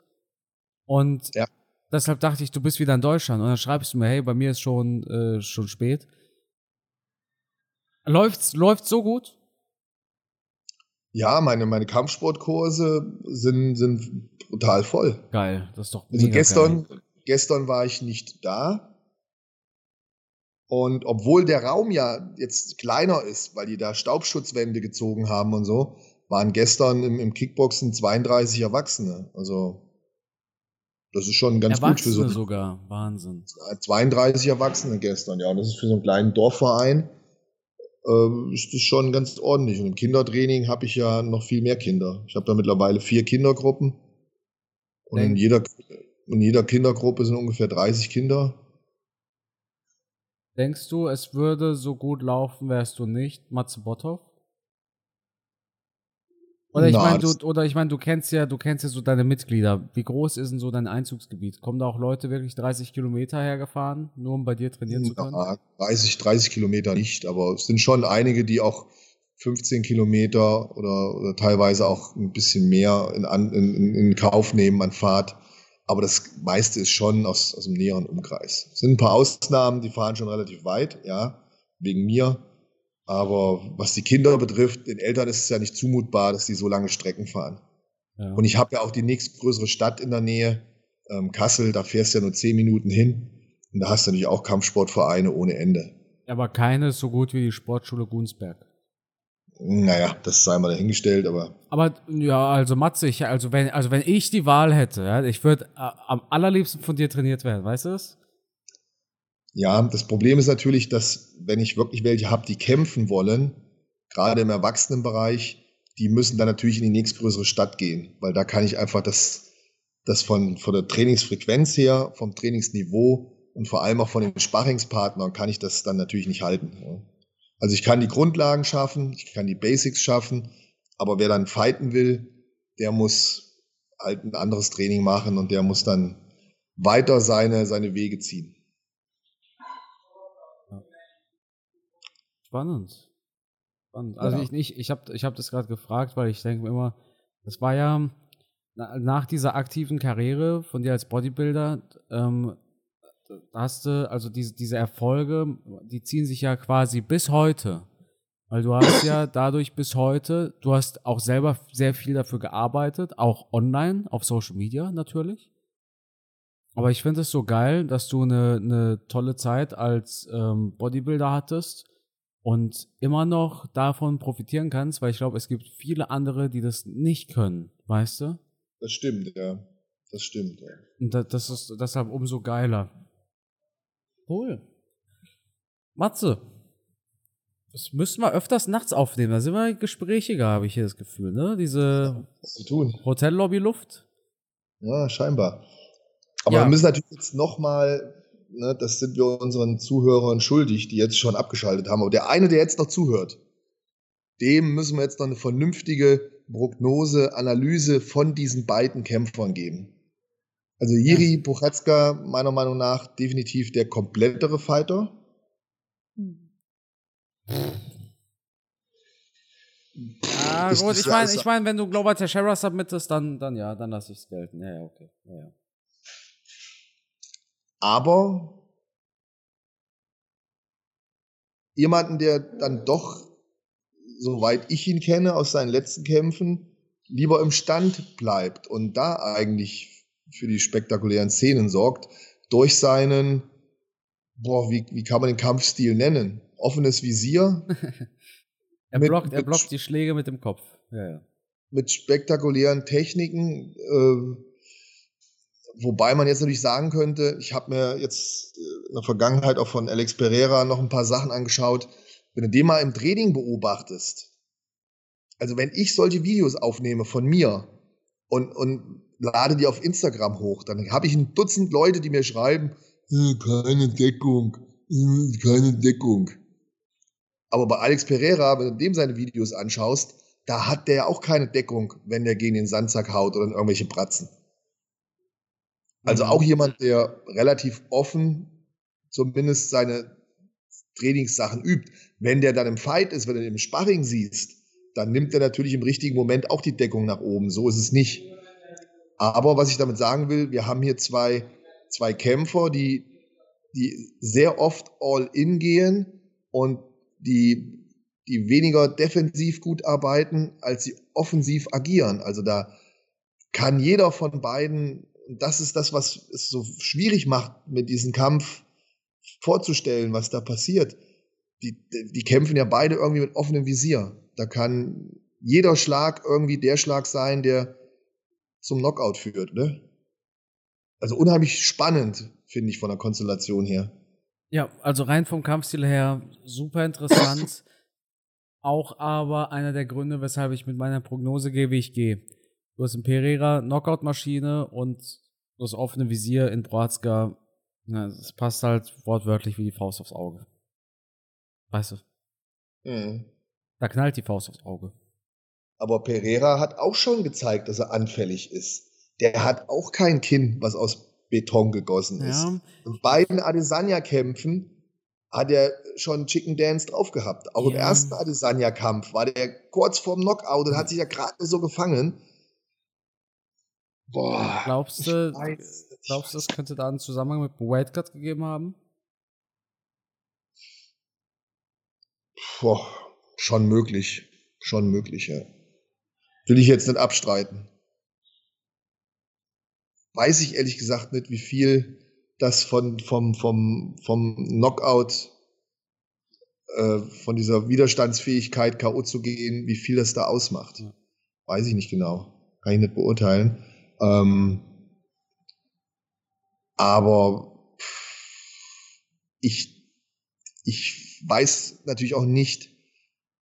A: Und ja. Deshalb dachte ich, du bist wieder in Deutschland. Und dann schreibst du mir, hey, bei mir ist schon, äh, schon spät. Läuft's, läuft's so gut?
B: Ja, meine, meine Kampfsportkurse sind, sind total voll.
A: Geil, das ist doch
B: Also gestern, geil. gestern war ich nicht da. Und obwohl der Raum ja jetzt kleiner ist, weil die da Staubschutzwände gezogen haben und so, waren gestern im, im Kickboxen 32 Erwachsene. Also das ist schon ganz
A: Erwachsene
B: gut für so.
A: sogar, Wahnsinn.
B: 32 Erwachsene gestern, ja. Und das ist für so einen kleinen Dorfverein, äh, ist das schon ganz ordentlich. Und im Kindertraining habe ich ja noch viel mehr Kinder. Ich habe da mittlerweile vier Kindergruppen. Und in jeder, in jeder Kindergruppe sind ungefähr 30 Kinder.
A: Denkst du, es würde so gut laufen, wärst du nicht Matze Botthoff? Oder ich meine, du, oder ich meine, du kennst ja, du kennst ja so deine Mitglieder. Wie groß ist denn so dein Einzugsgebiet? Kommen da auch Leute wirklich 30 Kilometer hergefahren, nur um bei dir trainieren zu können? Ja,
B: 30, 30 Kilometer nicht, aber es sind schon einige, die auch 15 Kilometer oder, oder teilweise auch ein bisschen mehr in, in, in Kauf nehmen an Fahrt. Aber das meiste ist schon aus, aus dem näheren Umkreis. Es sind ein paar Ausnahmen, die fahren schon relativ weit, ja, wegen mir. Aber was die Kinder betrifft, den Eltern ist es ja nicht zumutbar, dass sie so lange Strecken fahren. Ja. Und ich habe ja auch die nächstgrößere Stadt in der Nähe, ähm, Kassel, da fährst du ja nur zehn Minuten hin. Und da hast du natürlich auch Kampfsportvereine ohne Ende.
A: Aber keine so gut wie die Sportschule Gunsberg.
B: Naja, das sei mal dahingestellt, aber.
A: Aber ja, also Matze, ich, also wenn, also wenn ich die Wahl hätte, ja, ich würde äh, am allerliebsten von dir trainiert werden, weißt du das?
B: Ja, das Problem ist natürlich, dass wenn ich wirklich welche habe, die kämpfen wollen, gerade im Erwachsenenbereich, die müssen dann natürlich in die nächstgrößere Stadt gehen, weil da kann ich einfach das, das von, von der Trainingsfrequenz her, vom Trainingsniveau und vor allem auch von den Sparringspartnern kann ich das dann natürlich nicht halten. Also ich kann die Grundlagen schaffen, ich kann die Basics schaffen, aber wer dann fighten will, der muss halt ein anderes Training machen und der muss dann weiter seine, seine Wege ziehen.
A: Spannend. Spannend. Also ja. ich nicht, ich habe ich hab das gerade gefragt, weil ich denke immer, das war ja nach dieser aktiven Karriere von dir als Bodybuilder, ähm, hast du, also diese, diese Erfolge, die ziehen sich ja quasi bis heute. Weil du hast ja dadurch bis heute, du hast auch selber sehr viel dafür gearbeitet, auch online, auf Social Media natürlich. Aber ich finde es so geil, dass du eine, eine tolle Zeit als ähm, Bodybuilder hattest und immer noch davon profitieren kannst, weil ich glaube, es gibt viele andere, die das nicht können, weißt du?
B: Das stimmt, ja. Das stimmt, ja.
A: Und das ist deshalb umso geiler. Cool. Matze, das müssten wir öfters nachts aufnehmen. Da sind wir gesprächiger, habe ich hier das Gefühl, ne? Diese Hotellobby-Luft.
B: Ja, scheinbar. Aber ja. wir müssen natürlich jetzt nochmal ne, das sind wir unseren Zuhörern schuldig, die jetzt schon abgeschaltet haben. Aber der eine, der jetzt noch zuhört, dem müssen wir jetzt noch eine vernünftige Prognose, Analyse von diesen beiden Kämpfern geben. Also Jiri ja. Buchatska, meiner Meinung nach, definitiv der komplettere Fighter.
A: Ja, gut, ich meine, ich mein, wenn du Global Teixeira submittest, dann, dann ja, dann lasse ich es gelten. Ja, ja, okay. Ja, ja.
B: Aber jemanden, der dann doch, soweit ich ihn kenne, aus seinen letzten Kämpfen, lieber im Stand bleibt und da eigentlich für die spektakulären Szenen sorgt, durch seinen, boah, wie, wie kann man den Kampfstil nennen? Offenes Visier.
A: er, mit, blockt, er blockt die Schläge mit dem Kopf. Ja, ja.
B: Mit spektakulären Techniken, äh, Wobei man jetzt natürlich sagen könnte, ich habe mir jetzt äh, in der Vergangenheit auch von Alex Pereira noch ein paar Sachen angeschaut. Wenn du den mal im Training beobachtest, also wenn ich solche Videos aufnehme von mir und, und lade die auf Instagram hoch, dann habe ich ein Dutzend Leute, die mir schreiben, äh, keine Deckung, äh, keine Deckung. Aber bei Alex Pereira, wenn du dem seine Videos anschaust, da hat der auch keine Deckung, wenn der gegen den Sandsack haut oder in irgendwelche Bratzen. Also mhm. auch jemand, der relativ offen zumindest seine Trainingssachen übt. Wenn der dann im Fight ist, wenn du den im Sparring siehst, dann nimmt er natürlich im richtigen Moment auch die Deckung nach oben. So ist es nicht. Aber was ich damit sagen will, wir haben hier zwei, zwei Kämpfer, die, die sehr oft all in gehen und die, die weniger defensiv gut arbeiten, als sie offensiv agieren. Also da kann jeder von beiden das ist das, was es so schwierig macht, mit diesem Kampf vorzustellen, was da passiert. Die, die kämpfen ja beide irgendwie mit offenem Visier. Da kann jeder Schlag irgendwie der Schlag sein, der zum Knockout führt, ne? Also unheimlich spannend, finde ich, von der Konstellation her.
A: Ja, also rein vom Kampfstil her super interessant. Auch aber einer der Gründe, weshalb ich mit meiner Prognose gehe, wie ich gehe. Du hast in Pereira Knockout-Maschine und das offene Visier in Broatska. Das passt halt wortwörtlich wie die Faust aufs Auge. Weißt du? Mhm. Da knallt die Faust aufs Auge.
B: Aber Pereira hat auch schon gezeigt, dass er anfällig ist. Der hat auch kein Kinn, was aus Beton gegossen ist. Ja. In beiden Adesanya-Kämpfen hat er schon Chicken Dance drauf gehabt. Auch ja. im ersten Adesanya-Kampf war der kurz vorm Knockout und hat sich ja gerade so gefangen.
A: Boah. Glaubst du, glaubst du, das könnte da einen Zusammenhang mit Wildcard gegeben haben?
B: Boah, schon möglich. Schon möglich, ja. Will ich jetzt nicht abstreiten. Weiß ich ehrlich gesagt nicht, wie viel das von, vom, vom, vom Knockout, äh, von dieser Widerstandsfähigkeit, K.O. zu gehen, wie viel das da ausmacht. Weiß ich nicht genau. Kann ich nicht beurteilen. Ähm, aber ich, ich weiß natürlich auch nicht,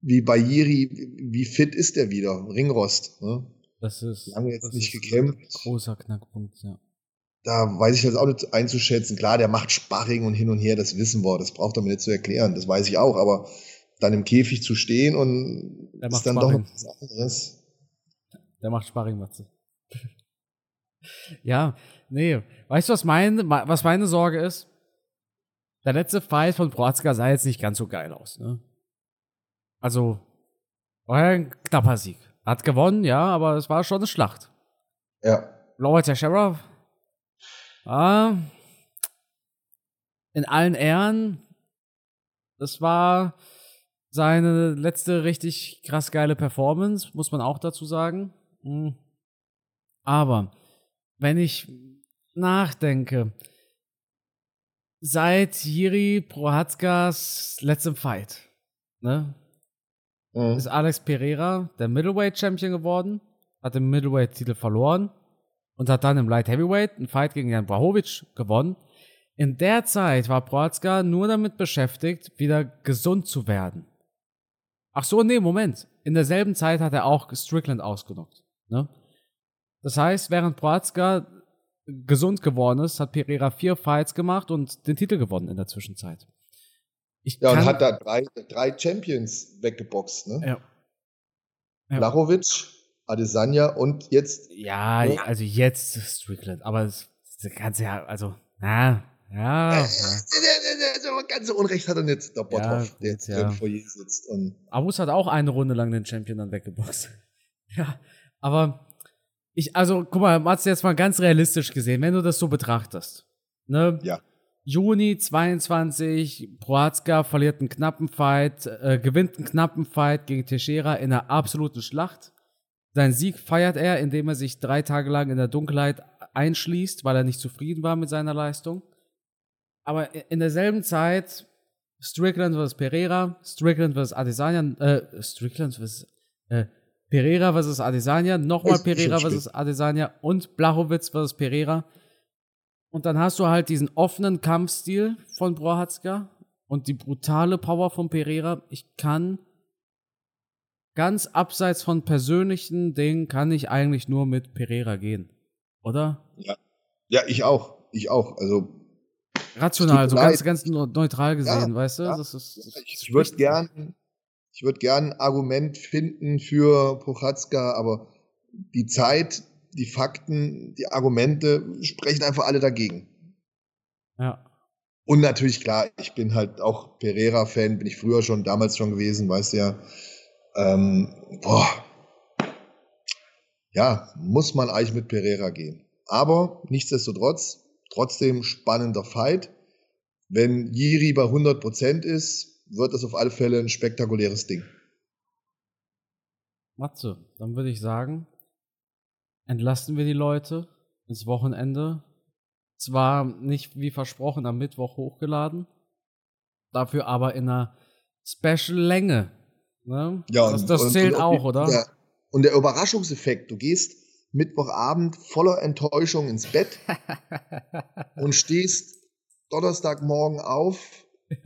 B: wie bei Jiri, wie fit ist der wieder? Ringrost. Ne?
A: Das ist
B: lange jetzt nicht gekämpft.
A: großer Knackpunkt, ja.
B: Da weiß ich das auch nicht einzuschätzen. Klar, der macht Sparring und hin und her, das wissen wir. Das braucht er mir nicht zu erklären. Das weiß ich auch. Aber dann im Käfig zu stehen und
A: der ist dann Sparring. doch was anderes. Der macht Sparring, Matze. Ja, nee. Weißt du, was, mein, was meine Sorge ist? Der letzte Fight von Proazka sah jetzt nicht ganz so geil aus, ne? Also, war ja ein knapper Sieg. Hat gewonnen, ja, aber es war schon eine Schlacht.
B: Ja.
A: Lower Sheriff. Ah, in allen Ehren. Das war seine letzte richtig krass geile Performance, muss man auch dazu sagen. Hm. Aber wenn ich nachdenke, seit Jiri Prohatzkas letztem Fight, ne, mhm. ist Alex Pereira der Middleweight Champion geworden, hat den Middleweight Titel verloren und hat dann im Light Heavyweight einen Fight gegen Jan Brahovic gewonnen. In der Zeit war Proazka nur damit beschäftigt, wieder gesund zu werden. Ach so, nee, Moment. In derselben Zeit hat er auch Strickland ausgenockt. Ne? Das heißt, während Proazka gesund geworden ist, hat Pereira vier Fights gemacht und den Titel gewonnen in der Zwischenzeit.
B: Ich ja, und hat da drei, drei Champions weggeboxt, ne? Ja. ja. Lachovic, Adesanya und jetzt.
A: Ja, ne? also jetzt Strickland, aber das, das kannst ja, also, na, ja. ja.
B: ja. Ganz so Unrecht hat er jetzt der Bothoff, ja, der jetzt ja. im Foyer sitzt. Und
A: Abus hat auch eine Runde lang den Champion dann weggeboxt. ja, aber ich, also, guck mal, Mats, jetzt mal ganz realistisch gesehen, wenn du das so betrachtest. Ne?
B: Ja.
A: Juni 22, Proazka verliert einen knappen Fight, äh, gewinnt einen knappen Fight gegen Teixeira in einer absoluten Schlacht. Sein Sieg feiert er, indem er sich drei Tage lang in der Dunkelheit einschließt, weil er nicht zufrieden war mit seiner Leistung. Aber in derselben Zeit Strickland vs. Pereira, Strickland vs. Adesanya, äh, Strickland vs. Äh, Pereira vs. Adesanya, nochmal Pereira vs. Adesanya und Blachowitz vs. Pereira. Und dann hast du halt diesen offenen Kampfstil von Prohatzka und die brutale Power von Pereira. Ich kann ganz abseits von persönlichen Dingen kann ich eigentlich nur mit Pereira gehen. Oder?
B: Ja. Ja, ich auch. Ich auch. Also.
A: Rational, so ganz, ganz neutral gesehen, ja, weißt du? Ja. Das ist,
B: das ich würde gern ich würde gern ein Argument finden für Prochatzka, aber die Zeit, die Fakten, die Argumente sprechen einfach alle dagegen.
A: Ja.
B: Und natürlich, klar, ich bin halt auch Pereira-Fan, bin ich früher schon, damals schon gewesen, weißt du ja. Ähm, boah. Ja, muss man eigentlich mit Pereira gehen. Aber nichtsdestotrotz, trotzdem spannender Fight. Wenn Jiri bei 100% ist, wird das auf alle Fälle ein spektakuläres Ding.
A: Matze, dann würde ich sagen, entlasten wir die Leute ins Wochenende. Zwar nicht wie versprochen am Mittwoch hochgeladen, dafür aber in einer Special-Länge. Ne?
B: Ja,
A: das, das und, zählt und, auch, oder?
B: Der, und der Überraschungseffekt, du gehst Mittwochabend voller Enttäuschung ins Bett und stehst Donnerstagmorgen auf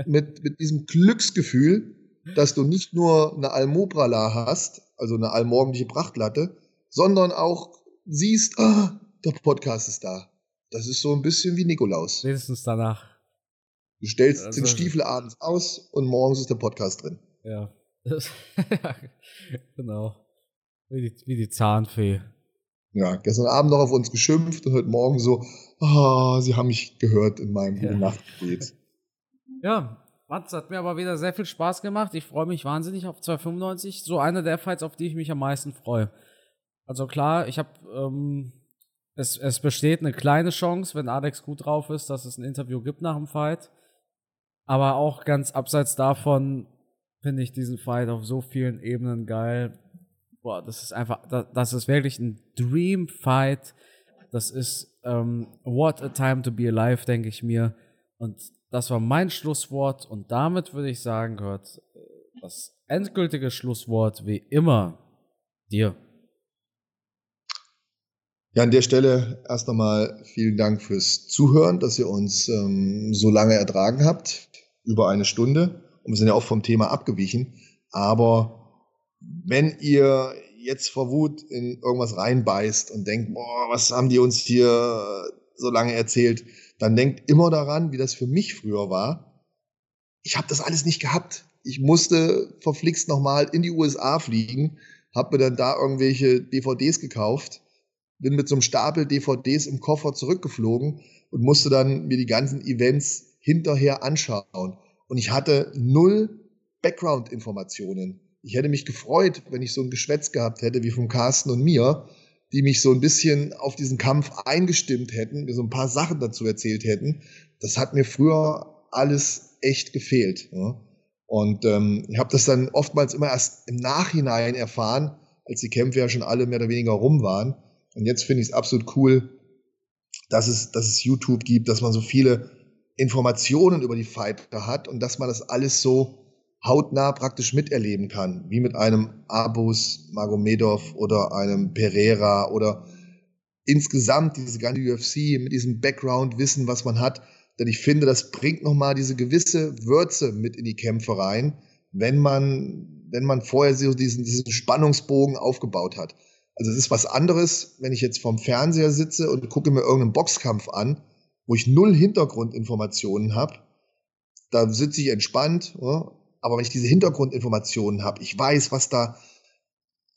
B: mit, mit diesem Glücksgefühl, dass du nicht nur eine Almobrala hast, also eine allmorgendliche Prachtlatte, sondern auch siehst, ah, der Podcast ist da. Das ist so ein bisschen wie Nikolaus.
A: Wenigstens danach.
B: Du stellst also, den Stiefel abends aus und morgens ist der Podcast drin.
A: Ja. genau. Wie die, wie die Zahnfee.
B: Ja, gestern Abend noch auf uns geschimpft und heute Morgen so, ah, oh, sie haben mich gehört in meinem ja. Nachtgebet.
A: Ja, Mats, hat mir aber wieder sehr viel Spaß gemacht. Ich freue mich wahnsinnig auf 295. So einer der Fights, auf die ich mich am meisten freue. Also klar, ich habe, ähm, es, es besteht eine kleine Chance, wenn Alex gut drauf ist, dass es ein Interview gibt nach dem Fight. Aber auch ganz abseits davon finde ich diesen Fight auf so vielen Ebenen geil. Boah, das ist einfach, das, das ist wirklich ein Dream Fight. Das ist ähm, What a Time to Be Alive, denke ich mir. Und das war mein Schlusswort. Und damit würde ich sagen, gehört äh, das endgültige Schlusswort wie immer dir.
B: Ja, an der Stelle erst einmal vielen Dank fürs Zuhören, dass ihr uns ähm, so lange ertragen habt, über eine Stunde. Und wir sind ja auch vom Thema abgewichen. Aber wenn ihr jetzt vor Wut in irgendwas reinbeißt und denkt, boah, was haben die uns hier so lange erzählt, dann denkt immer daran, wie das für mich früher war. Ich habe das alles nicht gehabt. Ich musste verflixt nochmal in die USA fliegen, habe mir dann da irgendwelche DVDs gekauft, bin mit so einem Stapel DVDs im Koffer zurückgeflogen und musste dann mir die ganzen Events hinterher anschauen. Und ich hatte null Background-Informationen. Ich hätte mich gefreut, wenn ich so ein Geschwätz gehabt hätte wie vom Carsten und mir, die mich so ein bisschen auf diesen Kampf eingestimmt hätten, mir so ein paar Sachen dazu erzählt hätten. Das hat mir früher alles echt gefehlt. Ja. Und ähm, ich habe das dann oftmals immer erst im Nachhinein erfahren, als die Kämpfe ja schon alle mehr oder weniger rum waren. Und jetzt finde ich es absolut cool, dass es, dass es YouTube gibt, dass man so viele Informationen über die Fighter hat und dass man das alles so hautnah praktisch miterleben kann, wie mit einem Abus Magomedov oder einem Pereira oder insgesamt diese ganze UFC mit diesem Background-Wissen, was man hat. Denn ich finde, das bringt nochmal diese gewisse Würze mit in die Kämpfe rein, wenn man, wenn man vorher so diesen, diesen Spannungsbogen aufgebaut hat. Also es ist was anderes, wenn ich jetzt vorm Fernseher sitze und gucke mir irgendeinen Boxkampf an, wo ich null Hintergrundinformationen habe. Da sitze ich entspannt, aber wenn ich diese Hintergrundinformationen habe, ich weiß, was da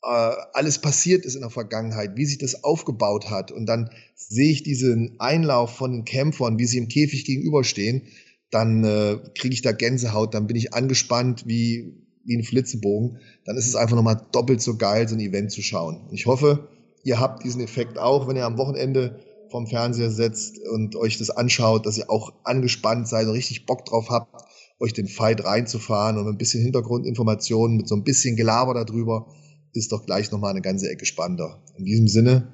B: äh, alles passiert ist in der Vergangenheit, wie sich das aufgebaut hat, und dann sehe ich diesen Einlauf von den Kämpfern, wie sie im Käfig gegenüberstehen, dann äh, kriege ich da Gänsehaut, dann bin ich angespannt wie, wie ein Flitzebogen. Dann ist es einfach nochmal doppelt so geil, so ein Event zu schauen. Und ich hoffe, ihr habt diesen Effekt auch, wenn ihr am Wochenende vom Fernseher setzt und euch das anschaut, dass ihr auch angespannt seid und richtig Bock drauf habt, euch den Fight reinzufahren und ein bisschen Hintergrundinformationen mit so ein bisschen Gelaber darüber, ist doch gleich nochmal eine ganze Ecke spannender. In diesem Sinne,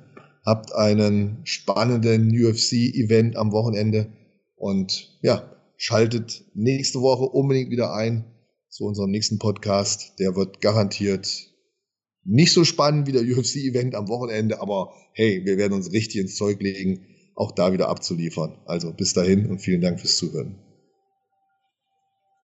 B: habt einen spannenden UFC-Event am Wochenende und ja, schaltet nächste Woche unbedingt wieder ein zu unserem nächsten Podcast. Der wird garantiert nicht so spannend wie der UFC-Event am Wochenende, aber hey, wir werden uns richtig ins Zeug legen, auch da wieder abzuliefern. Also bis dahin und vielen Dank fürs Zuhören.